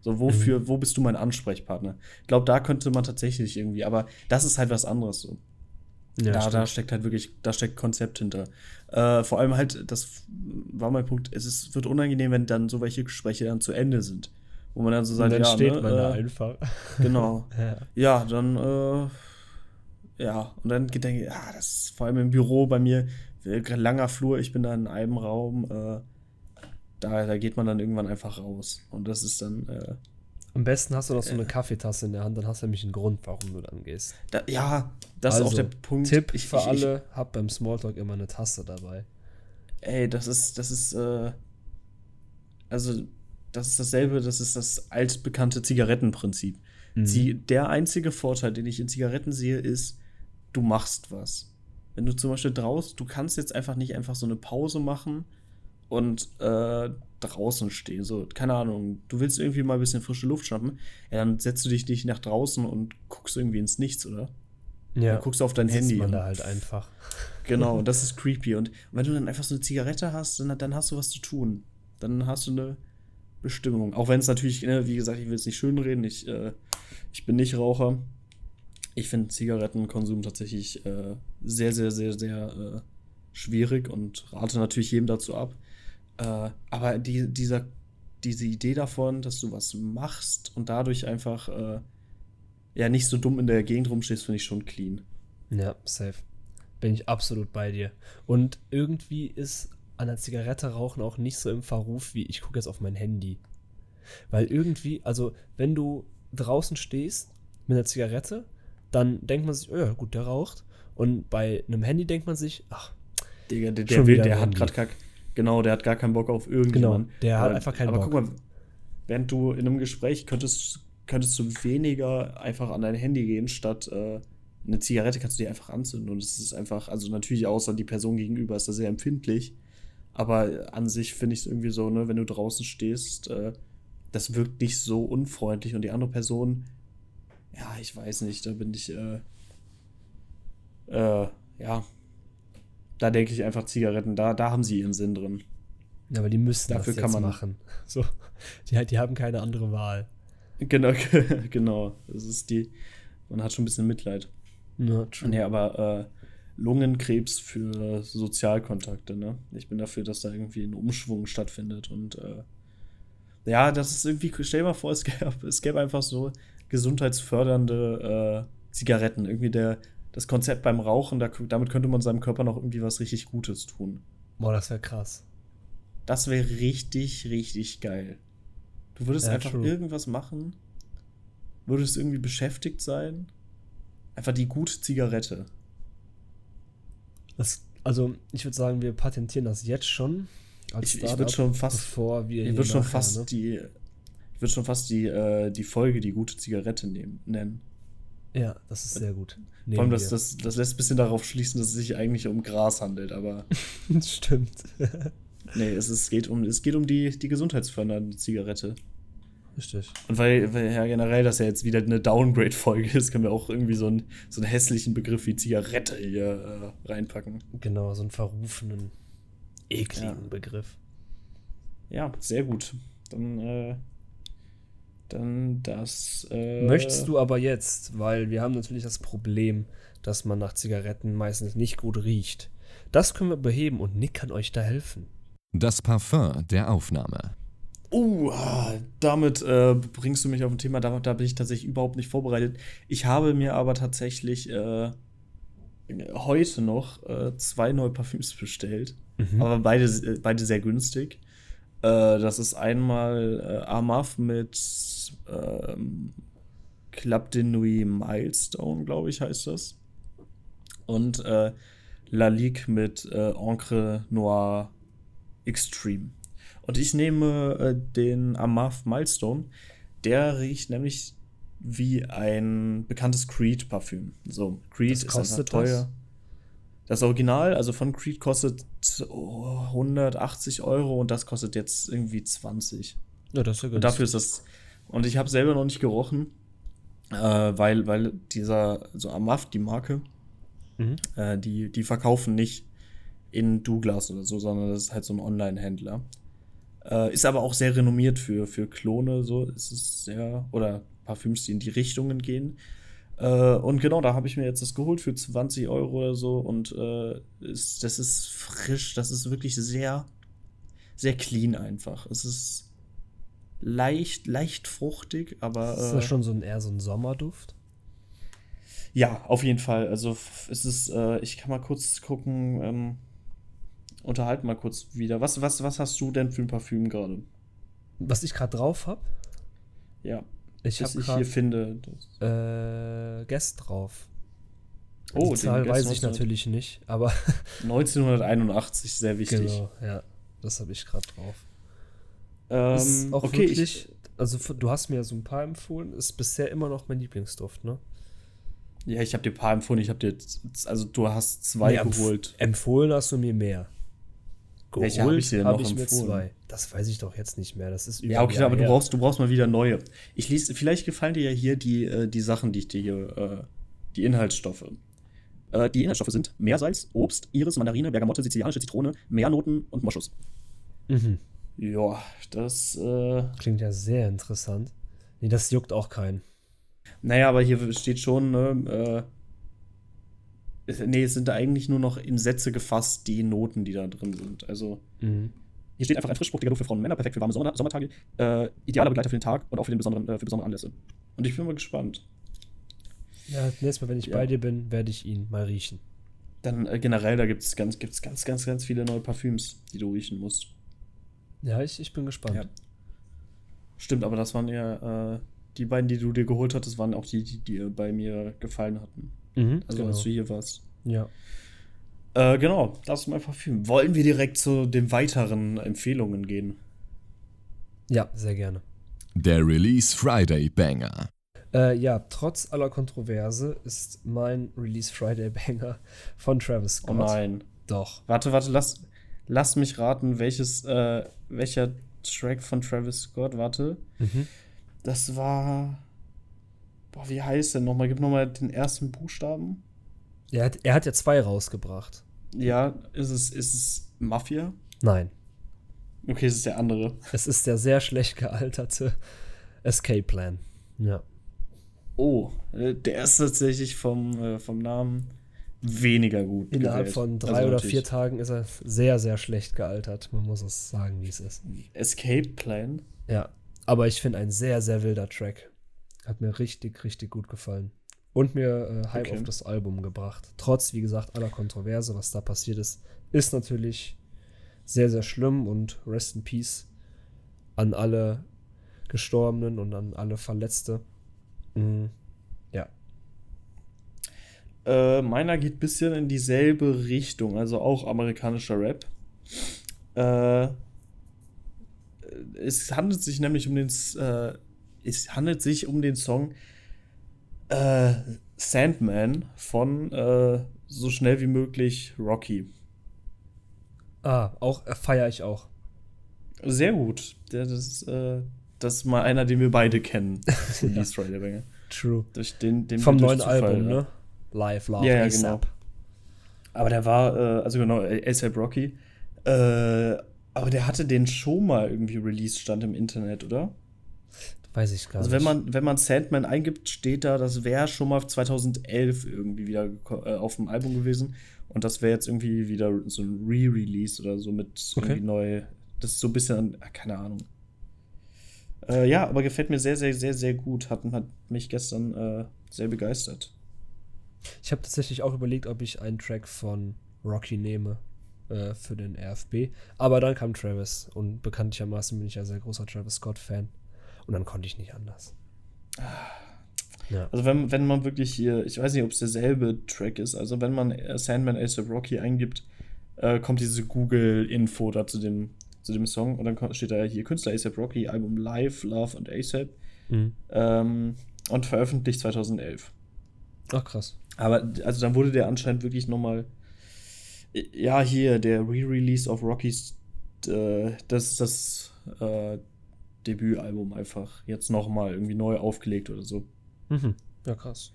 So, wofür, wo bist du mein Ansprechpartner? Ich glaube, da könnte man tatsächlich irgendwie, aber das ist halt was anderes so. Ja, da, stimmt. da steckt halt wirklich, da steckt Konzept hinter. Äh, vor allem halt, das war mein Punkt, es ist, wird unangenehm, wenn dann so welche Gespräche dann zu Ende sind. Wo man dann so und sagt, dann ja, steht ne, man da äh, einfach. Genau. Ja. Ja, dann, äh, ja, und dann denke ich, ja, das ist vor allem im Büro bei mir, äh, langer Flur, ich bin da in einem Raum, äh, da, da geht man dann irgendwann einfach raus. Und das ist dann, äh, Am besten hast du noch so eine Kaffeetasse in der Hand, dann hast du nämlich einen Grund, warum du dann gehst. da, ja, das ist auch der Punkt. Also, Tipp Ich- für ich- ich- alle, hab beim Smalltalk immer eine Tasse dabei. Ey, das ist, das ist, äh, also, das ist dasselbe, das ist das altbekannte Zigarettenprinzip. Mhm. Sie, der einzige Vorteil, den ich in Zigaretten sehe, ist, du machst was. Wenn du zum Beispiel draußen, du kannst jetzt einfach nicht einfach so eine Pause machen und äh, draußen stehen. So, keine Ahnung, du willst irgendwie mal ein bisschen frische Luft schnappen, ja, dann setzt du dich nicht nach draußen und guckst irgendwie ins Nichts, oder? Ja. Dann guckst du auf dein Handy. man und- da halt einfach. Genau, und das ist creepy. Und wenn du dann einfach so eine Zigarette hast, dann, dann hast du was zu tun. Dann hast du eine Bestimmung. Auch wenn es natürlich, ne, wie gesagt, ich will es nicht schönreden, ich, äh, ich bin nicht Raucher. Ich finde Zigarettenkonsum tatsächlich äh, sehr, sehr, sehr, sehr äh, schwierig und rate natürlich jedem dazu ab. Äh, aber die, dieser, diese Idee davon, dass du was machst und dadurch einfach äh, ja nicht so dumm in der Gegend rumstehst, finde ich schon clean. Ja, safe. Bin ich absolut bei dir. Und irgendwie ist an der Zigarette rauchen auch nicht so im Verruf wie ich gucke jetzt auf mein Handy. Weil irgendwie, also wenn du draußen stehst mit einer Zigarette, dann denkt man sich, oh ja, gut, der raucht. Und bei einem Handy denkt man sich, ach, Digga, der, der, der ein hat gerade genau, der hat gar keinen Bock auf irgendjemanden. Genau, der hat aber, einfach keinen aber Bock. guck mal, während du in einem Gespräch könntest, könntest du weniger einfach an dein Handy gehen, statt äh, eine Zigarette kannst du dir einfach anzünden. Und es ist einfach, also natürlich außer die Person gegenüber ist da sehr empfindlich. Aber an sich finde ich es irgendwie so, ne, wenn du draußen stehst, äh, das wirkt nicht so unfreundlich und die andere Person, ja, ich weiß nicht, da bin ich, äh, äh, ja, da denke ich einfach Zigaretten, da, da haben sie ihren Sinn drin. ja, aber die müssen Dafür das kann man- machen. So, die, die haben keine andere Wahl. Genau, genau. Das ist die, man hat schon ein bisschen Mitleid. Ja, true. Nee, aber äh, Lungenkrebs für Sozialkontakte, ne? Ich bin dafür, dass da irgendwie ein Umschwung stattfindet und äh, Ja, das ist irgendwie, stell dir mal vor, es gäbe, es gäbe einfach so gesundheitsfördernde äh, Zigaretten. Irgendwie der, das Konzept beim Rauchen, da, damit könnte man seinem Körper noch irgendwie was richtig Gutes tun. Boah, das wäre krass. Das wäre richtig, richtig geil. Du würdest Ja, einfach true. irgendwas machen, würdest irgendwie beschäftigt sein. Einfach die gute Zigarette. Das, also, ich würde sagen, wir patentieren das jetzt schon. Als Ich, ich würde schon fast, bevor wir ich würde schon fast ne? die, würde schon fast die, äh, die Folge die gute Zigarette nehmen, nennen. Ja, das ist sehr gut. Vor allem, das, das, das lässt ein bisschen darauf schließen, dass es sich eigentlich um Gras handelt, aber Stimmt. nee, es, ist, geht um, es geht um die, die gesundheitsfördernde Zigarette. Richtig. Und weil, weil ja generell das ja jetzt wieder eine Downgrade-Folge ist, können wir auch irgendwie so einen, so einen hässlichen Begriff wie Zigarette hier äh, reinpacken. Genau, so einen verrufenen, ekligen Ja. Begriff. Ja, sehr gut. Dann, äh, dann das. Äh, Möchtest du aber jetzt, weil wir haben natürlich das Problem, dass man nach Zigaretten meistens nicht gut riecht. Das können wir beheben und Nick kann euch da helfen. Das Parfum der Aufnahme. Uh, damit äh, bringst du mich auf ein Thema, da, da bin ich tatsächlich überhaupt nicht vorbereitet. Ich habe mir aber tatsächlich äh, heute noch äh, zwei neue Parfüms bestellt. Aber beide, äh, beide sehr günstig. Äh, das ist einmal äh, Amaf mit ähm, Club de Nuit Milestone, glaube ich, heißt das. Und äh, La Ligue mit äh, Encre Noir Extreme. Und ich nehme äh, den Amaf Milestone. Der riecht nämlich wie ein bekanntes Creed-Parfüm. So, Creed Was ist kostet teuer. Das? Original, also von Creed, kostet oh, 180 Euro und das kostet jetzt irgendwie 20. Ja, das ist ja Und dafür ist das. Und ich habe selber noch nicht gerochen, äh, weil, weil dieser, so Amaf, die Marke, Mhm. äh, die, die verkaufen nicht in Douglas oder so, sondern das ist halt so ein Online-Händler. Äh, ist aber auch sehr renommiert für, für Klone, so ist es sehr, oder Parfüms, die in die Richtungen gehen. Äh, und genau, da habe ich mir jetzt das geholt für 20 Euro oder so und äh, ist, das ist frisch, das ist wirklich sehr, sehr clean einfach. Es ist leicht, leicht fruchtig, aber. Ist äh, das schon so ein, eher so ein Sommerduft? Ja, auf jeden Fall. Also es ist, äh, ich kann mal kurz gucken, ähm, unterhalten mal kurz wieder. Was, was, was hast du denn für ein Parfüm gerade? Was ich gerade drauf habe? Ja, Ich habe ich hier finde. Das, äh, Guest drauf. oh, Die Zahl weiß ich 19 natürlich nicht, aber 1981, sehr wichtig. genau, ja, das habe ich gerade drauf. Ähm, ist auch okay, wirklich, also f- du hast mir ja so ein paar empfohlen, ist bisher immer noch mein Lieblingsduft, ne? ich, ja, ich habe dir ein paar empfohlen. Ich habe dir, jetzt- also du hast zwei Nee, empf- geholt. Empfohlen hast du mir mehr. Welche Geholt hab ich dir denn hab noch ich mir empfohlen? zwei. Das weiß ich doch jetzt nicht mehr. Das ist über Ja, okay, Jahr aber du brauchst, du brauchst mal wieder neue. Ich lese, vielleicht gefallen dir ja hier die, äh, die Sachen, die ich dir hier, äh, die Inhaltsstoffe. Äh, die Inhaltsstoffe sind Meersalz, Obst, Iris, Mandarine, Bergamotte, sizilianische Zitrone, Meernoten und Moschus. Mhm. Ja, das, äh, Klingt ja sehr interessant. Nee, das juckt auch keinen. naja, aber hier steht schon, ne, äh, nee, es sind da eigentlich nur noch in Sätze gefasst, die Noten, die da drin sind. Also, Mhm. hier steht einfach ein frischfruchtiger Duft für Frauen und Männer, perfekt für warme Sommer Sommertage, äh, idealer Begleiter für den Tag und auch für, den besonderen, äh, für besondere Anlässe. Und ich bin mal gespannt. Ja, nächstes Mal, wenn ich Ja. bei dir bin, werde ich ihn mal riechen. Dann äh, generell, da gibt es ganz, gibt's ganz, ganz, ganz viele neue Parfüms, die du riechen musst. Ja, ich, ich bin gespannt. Ja. Stimmt, aber das waren ja, äh, die beiden, die du dir geholt hattest, waren auch die, die dir bei mir gefallen hatten. Mhm, Also genau. als du hier warst. Ja. Äh, genau, das ist mein Parfüm. Wollen wir direkt zu den weiteren Empfehlungen gehen? ja, sehr gerne. Der Release Friday Banger. Äh, ja, trotz aller Kontroverse ist mein Release Friday Banger von Travis Scott. Oh nein. Doch. Warte, warte, lass, lass mich raten, welches, äh, welcher Track von Travis Scott, warte. Mhm. Das war. Boah, wie heißt der nochmal? Gib nochmal den ersten Buchstaben. Er hat, er hat ja zwei rausgebracht. Ja, ist es, ist es Mafia? Nein. Okay, es ist der andere. Es ist der sehr schlecht gealterte Escape Plan. Ja. Oh, äh, der ist tatsächlich vom, äh, vom Namen weniger gut. Innerhalb gewählt. von drei Also oder vier Tagen ist er sehr, sehr schlecht gealtert. Man muss es sagen, wie es ist. Escape Plan. Ja, aber ich finde ein sehr, sehr wilder Track. Hat mir richtig, richtig gut gefallen. Und mir äh, Hype Okay. auf das Album gebracht. Trotz, wie gesagt, aller Kontroverse, was da passiert ist, ist natürlich sehr, sehr schlimm und Rest in Peace an alle Gestorbenen und an alle Verletzte. Mhm. Ja. Äh, meiner geht ein bisschen in dieselbe Richtung, also auch amerikanischer Rap. Äh, es handelt sich nämlich um den, äh, es handelt sich um den Song äh, Sandman von äh, so schnell wie möglich Rocky. Ah, auch äh, feiere ich auch. Sehr gut. Der, das, ist, das ist mal einer, den wir beide kennen. Banger. True. Durch den, den Vom neuen Zufall, Album, ja. ne? Live, Love, Ja, ja, ASAP. genau. Aber der war, äh, also genau, ASAP Rocky. Äh, aber der hatte den schon mal irgendwie released, stand im Internet, oder? Weiß ich gar Also nicht. wenn man, wenn man Sandman eingibt, steht da, das wäre schon mal 2011 irgendwie wieder äh, auf dem Album gewesen. Und das wäre jetzt irgendwie wieder so ein Re-Release oder so mit Okay. irgendwie neu. Das ist so ein bisschen, ah, keine Ahnung. Äh, ja, aber gefällt mir sehr, sehr, sehr, sehr gut. Hat, hat mich gestern äh, sehr begeistert. Ich habe tatsächlich auch überlegt, ob ich einen Track von Rocky nehme äh, für den RFB. Aber dann kam Travis und bekanntlichermaßen bin ich ja sehr großer Travis Scott-Fan. Und dann konnte ich nicht anders. Ja. Also wenn, wenn man wirklich hier, ich weiß nicht, ob es derselbe Track ist, also wenn man äh, Sandman ASAP Rocky eingibt, äh, kommt diese Google-Info da zu dem, zu dem Song und dann steht da ja hier Künstler ASAP Rocky, Album Live, Love und ASAP Mhm. ähm, und veröffentlicht 2011. Ach, krass. Aber also dann wurde der anscheinend wirklich nochmal, ja hier, der Re-Release of Rockies, äh, das ist das äh, Debütalbum einfach jetzt nochmal irgendwie neu aufgelegt oder so. Mhm. Ja, krass.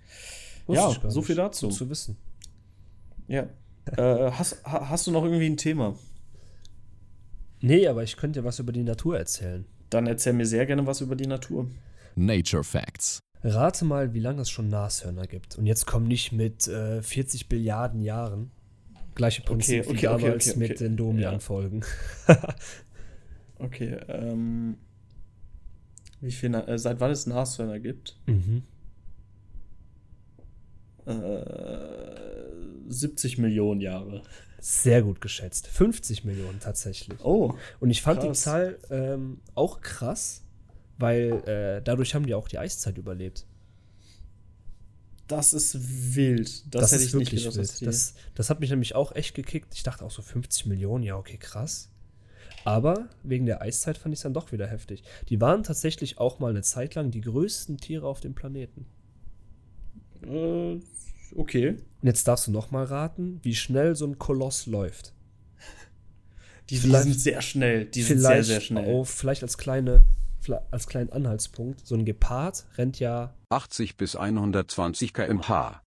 Ja, ich gar so viel dazu. Gut zu wissen. Ja. äh, hast, ha- hast du noch irgendwie ein Thema? Nee, aber ich könnte dir was über die Natur erzählen. Dann erzähl mir sehr gerne was über die Natur. Nature Facts. Rate mal, wie lange es schon Nashörner gibt. Und jetzt komm nicht mit äh, 40 Billiarden Jahren. Gleiche Prinzip Okay, wie okay, okay, damals okay, mit den Domian-Folgen. Okay, ähm. Wie viel, äh, seit wann es Nashörner gibt? mhm. Äh, 70 Millionen Jahre. Sehr gut geschätzt. 50 Millionen tatsächlich. Oh, Und ich fand die krass. Zahl ähm, auch krass, weil äh, dadurch haben die auch die Eiszeit überlebt. das ist wild. Das, hätte ich nicht gedacht. wild. Das, das hat mich nämlich auch echt gekickt. Ich dachte auch so 50 Millionen, ja, okay, krass. Aber wegen der Eiszeit fand ich es dann doch wieder heftig. Die waren tatsächlich auch mal eine Zeit lang die größten Tiere auf dem Planeten. äh, okay. Und jetzt darfst du noch mal raten, wie schnell so ein Koloss läuft. Die, die sind sehr schnell. Die sind sehr, sehr schnell. Auf, vielleicht als, kleine, als kleinen Anhaltspunkt. So ein Gepard rennt ja 80 bis 120 km/h.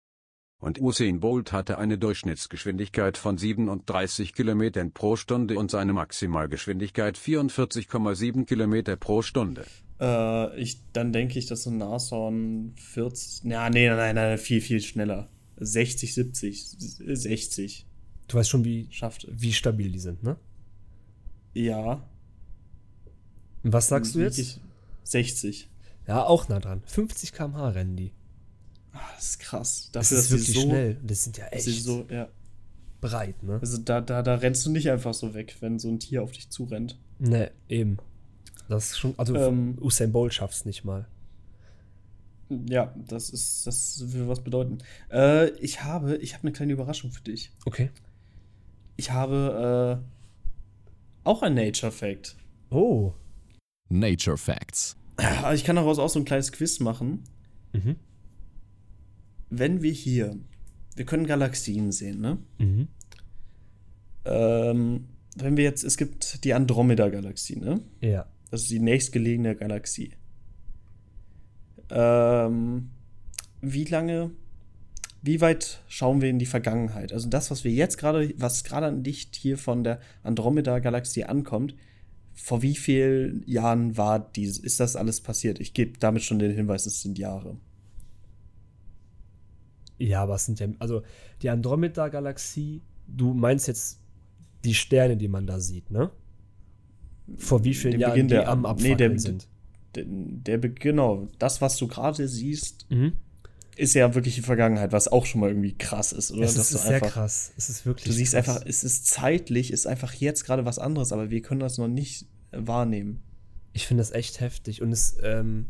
Und Usain Bolt hatte eine Durchschnittsgeschwindigkeit von 37 km pro Stunde und seine Maximalgeschwindigkeit 44,7 km pro Stunde. Äh, ich, dann denke ich, dass so ein Nashorn 40. Na, nee, nein, nein, viel, viel schneller. 60, 70, 60. Du weißt schon, wie, Schafft. wie stabil die sind, ne? Ja. Was sagst du jetzt? ich- 60. Ja, auch nah dran. 50 km/h rennen die. Ah, das ist krass. Das Dafür, ist dass sie wirklich so, schnell. Das sind ja echt so, ja. breit, ne? Also da, da, da rennst du nicht einfach so weg, wenn so ein Tier auf dich zurennt. Ne, eben. Das ist schon, also Ähm. Usain Bolt schafft's nicht mal. Ja, das ist, das will was bedeuten. Äh, ich habe, ich habe eine kleine Überraschung für dich. Okay. Ich habe äh, auch ein Nature Fact. Oh. Nature Facts. Ah, Ich kann daraus auch so ein kleines Quiz machen. Mhm. Wenn wir hier, wir können Galaxien sehen, ne? Mhm. Ähm, wenn wir jetzt, es gibt die Andromeda-Galaxie, ne? Ja. Das ist die nächstgelegene Galaxie. Ähm, wie lange, wie weit schauen wir in die Vergangenheit? Also das, was wir jetzt gerade, was gerade an Licht hier von der Andromeda-Galaxie ankommt, vor wie vielen Jahren war dies, ist das alles passiert? Ich gebe damit schon den Hinweis, es sind Jahre. Ja, aber es sind ja, also die Andromeda-Galaxie, du meinst jetzt die Sterne, die man da sieht, ne? Vor wie vielen Den Jahren Beginn die der- am nee, Abfackeln der- sind. Der, der genau, das, was du gerade siehst, Mhm. Ist ja wirklich die Vergangenheit, was auch schon mal irgendwie krass ist, oder? Es ist, ist sehr einfach- krass. Es ist wirklich Du siehst krass. einfach, es ist zeitlich, ist einfach jetzt gerade was anderes, aber wir können das noch nicht äh, wahrnehmen. Ich finde das echt heftig. Und es, ähm,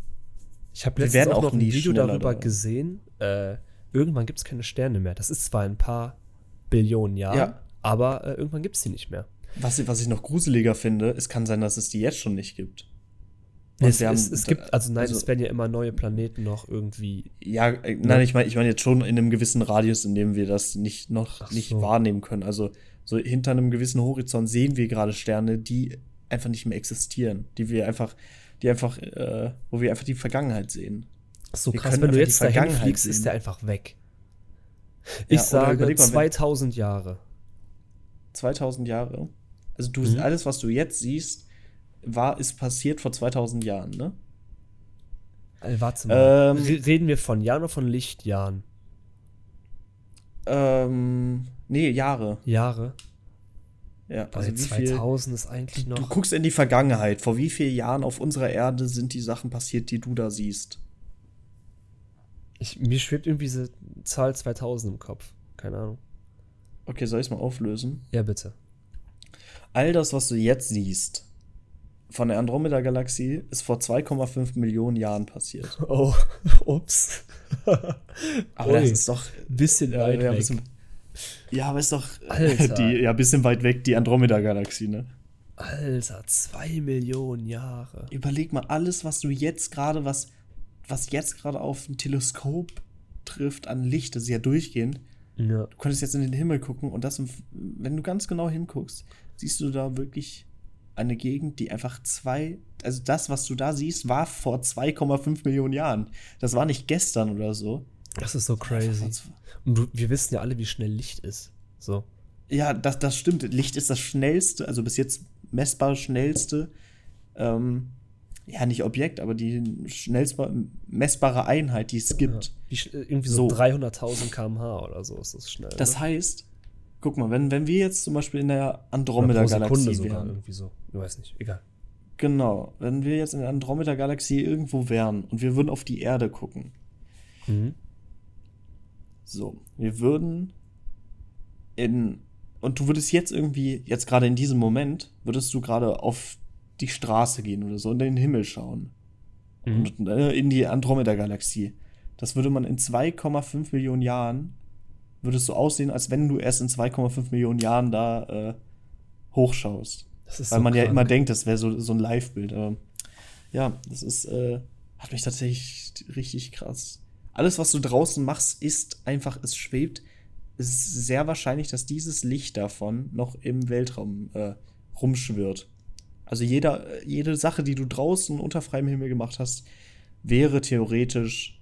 ich habe letztens auch auch noch ein Video darüber da. gesehen. Äh, irgendwann gibt es keine Sterne mehr. Das ist zwar in ein paar Billionen Jahren, Ja. aber äh, irgendwann gibt es die nicht mehr. Was, was ich noch gruseliger finde, es kann sein, dass es die jetzt schon nicht gibt. Es, haben- es, es gibt, also nein, also- es werden ja immer neue Planeten noch irgendwie. Ja, äh, nein, ich meine ich mein jetzt schon in einem gewissen Radius, in dem wir das nicht noch Ach nicht so. wahrnehmen können. Also so hinter einem gewissen Horizont sehen wir gerade Sterne, die einfach nicht mehr existieren, die wir einfach, die einfach, äh, wo wir einfach die Vergangenheit sehen. So Wir krass, wenn du jetzt dahin Vergangenheit fliegst, sehen. ist der einfach weg. Ja, Ich oder sage mal, wenn- 2000 Jahre. 2000 Jahre. Also du, Mhm. alles, was du jetzt siehst, war, ist passiert vor 2000 Jahren, ne? Äh, warte mal. Ähm. Re- Reden wir von Jahren oder von Lichtjahren? Ähm, nee, Jahre. Jahre? Ja, Also also wie viel, 2000 ist eigentlich Du noch. guckst in die Vergangenheit. Vor wie vielen Jahren auf unserer Erde sind die Sachen passiert, die du da siehst? Ich, mir schwebt irgendwie diese Zahl 2000 im Kopf. Keine Ahnung. Okay, soll ich es mal auflösen? Ja, bitte. All das, was du jetzt siehst, von der Andromeda-Galaxie, ist vor 2,5 Millionen Jahren passiert. Oh, ups. Aber Ui, das ist doch. bisschen ja, weit ja, weg. Bisschen, ja, aber ist doch. Alter. Die, ja, bisschen weit weg, die Andromeda-Galaxie, ne? Alter, zwei Millionen Jahre. Überleg mal, alles, was du jetzt gerade, was, was jetzt gerade auf ein Teleskop trifft an Licht, das ist ja durchgehend. Ja. Du könntest jetzt in den Himmel gucken und das, wenn du ganz genau hinguckst, siehst du da wirklich eine Gegend, die einfach zwei, also das, was du da siehst, war vor 2,5 Millionen Jahren. Das war nicht gestern oder so. Das ist so crazy. Und wir wissen ja alle, wie schnell Licht ist. So. Ja, das, das stimmt. Licht ist das schnellste, also bis jetzt messbar schnellste, ähm, ja, nicht Objekt, aber die schnellste messbare Einheit, die es gibt. Ja. Wie, sch- irgendwie so, So. 300.000 km/h oder so ist das schnell. Das ne? heißt, guck mal, wenn, wenn wir jetzt zum Beispiel in der Andromeda-Galaxie sogar wären. irgendwie so. Ich weiß nicht. Egal. Genau, wenn wir jetzt in der Andromeda-Galaxie irgendwo wären und wir würden auf die Erde gucken. Mhm. So, wir würden in. Und du würdest jetzt irgendwie, jetzt gerade in diesem Moment, würdest du gerade auf die Straße gehen oder so und in den Himmel schauen. Mhm. Und äh, in die Andromeda-Galaxie. Das würde man in 2,5 Millionen Jahren, würde es so aussehen, als wenn du erst in 2,5 Millionen Jahren da äh, hochschaust. Weil so man ja krank. immer denkt, das wäre so, so ein Live-Bild. Aber ja, das ist, äh, hat mich tatsächlich richtig krass. Alles, was du draußen machst, ist einfach, es schwebt. Es ist sehr wahrscheinlich, dass dieses Licht davon noch im Weltraum äh, rumschwirrt. Also jeder, jede Sache, die du draußen unter freiem Himmel gemacht hast, wäre theoretisch,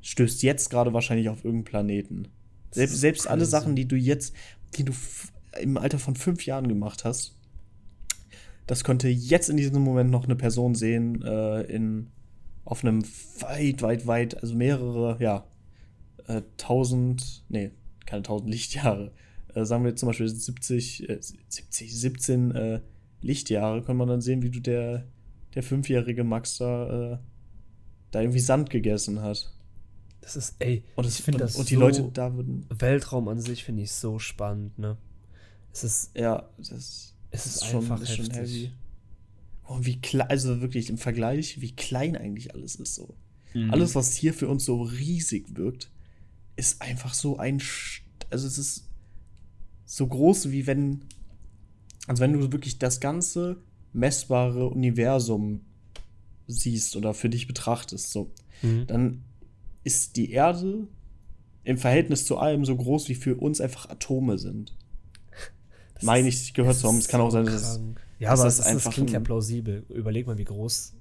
stößt jetzt gerade wahrscheinlich auf irgendeinen Planeten. Selbst, selbst alle. Sachen, die du jetzt, die du im Alter von fünf Jahren gemacht hast, das könnte jetzt in diesem Moment noch eine Person sehen, äh, in, auf einem weit, weit, weit, also mehrere, ja, äh, tausend, nee, keine tausend Lichtjahre, äh, sagen wir zum Beispiel 70, äh, 70, 17 äh, Lichtjahre, kann man dann sehen, wie du der, der fünfjährige Max da, äh, da irgendwie Sand gegessen hat. Das ist, ey, Und, es, ich finde das und die so, Leute da würden, Weltraum an sich finde ich so spannend, ne? Es ist, ja, das, es ist, schon- einfach ist schon heavy. Oh, wie klein, also wirklich im Vergleich, wie klein eigentlich alles ist so. Mhm. Alles, was hier für uns so riesig wirkt, ist einfach so ein. Sch also, es ist so groß, wie wenn. Also, wenn du wirklich das ganze messbare Universum siehst oder für dich betrachtest, so, Mhm. dann ist die Erde im Verhältnis zu allem so groß, wie für uns einfach Atome sind. Das Meine ist- ich gehört zu haben. Es kann auch sein, dass es. Ja, dass aber das es, ist, das klingt ja plausibel. Überleg mal, wie groß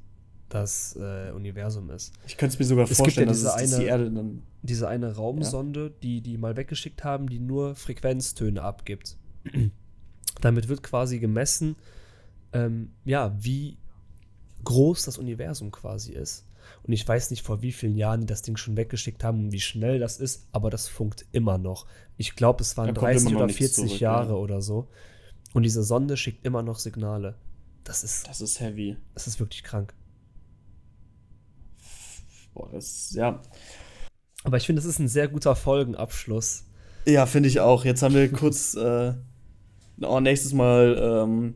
das äh, Universum ist. Ich könnte es mir sogar Es gibt ja vorstellen, dass, diese es, dass die eine- Erde dann. Diese eine Raumsonde, die die mal weggeschickt haben, die nur Frequenztöne abgibt. Damit wird quasi gemessen, ähm, ja, wie groß das Universum quasi ist. Und ich weiß nicht, vor wie vielen Jahren die das Ding schon weggeschickt haben und wie schnell das ist, aber das funkt immer noch. Ich glaube, es waren Da kommt 30 immer noch oder nichts 40 zurück, Jahre ja. oder so. Und diese Sonde schickt immer noch Signale. Das ist, Das ist heavy. das ist wirklich krank. Boah, das, ja. Aber ich finde, das ist ein sehr guter Folgenabschluss. Ja, finde ich auch. Jetzt haben wir kurz, äh, oh, nächstes Mal ähm,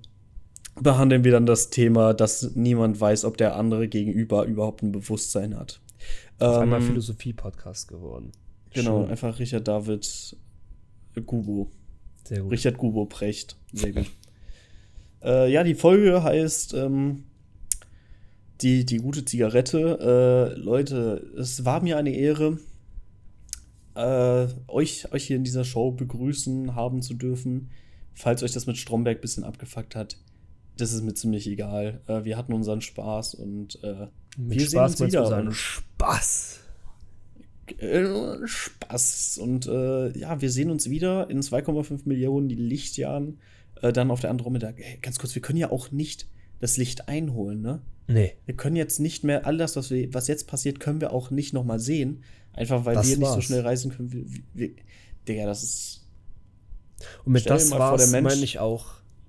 behandeln wir dann das Thema, dass niemand weiß, ob der andere gegenüber überhaupt ein Bewusstsein hat. Auf einmal Ähm, Philosophie-Podcast geworden. Genau, Schön. einfach Richard David Gubo. Sehr gut. Richard Gubo Precht. Sehr gut. äh, ja, die Folge heißt ähm, die, die gute Zigarette. Äh, Leute, es war mir eine Ehre, äh, euch, euch hier in dieser Show begrüßen haben zu dürfen. Falls euch das mit Stromberg ein bisschen abgefuckt hat, das ist mir ziemlich egal. Äh, wir hatten unseren Spaß und äh, Mit wir Spaß sehen uns wieder. seinen Spaß. Äh, Spaß. Und äh, ja, wir sehen uns wieder in 2,5 Millionen Lichtjahren. Äh, dann auf der Andromeda. Hey, ganz kurz, wir können ja auch nicht das Licht einholen, ne? Nee, Wir können jetzt nicht mehr, all das, was, wir, was jetzt passiert, können wir auch nicht nochmal sehen. Einfach weil Das wir nicht so war's. schnell reisen können. Wir, wir, Digga, das ist und mit das war's, der Mensch- meine ich auch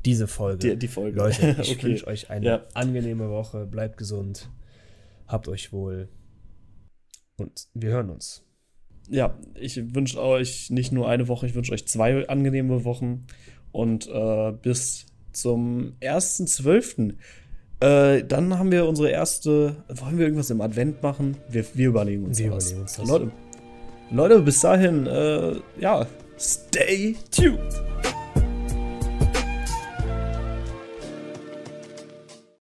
diese Folge. die, die Folge. Leute, ich Okay. wünsche euch eine Ja. angenehme Woche. Bleibt gesund. Habt euch wohl. Und wir hören uns. ja, ich wünsche euch nicht nur eine Woche, ich wünsche euch zwei angenehme Wochen und äh, bis zum 1.12. Äh, dann haben wir unsere erste. Wollen wir irgendwas im Advent machen? Wir, wir überlegen uns Wir was. überlegen uns das. Leute, Leute, bis dahin, äh, ja, stay tuned.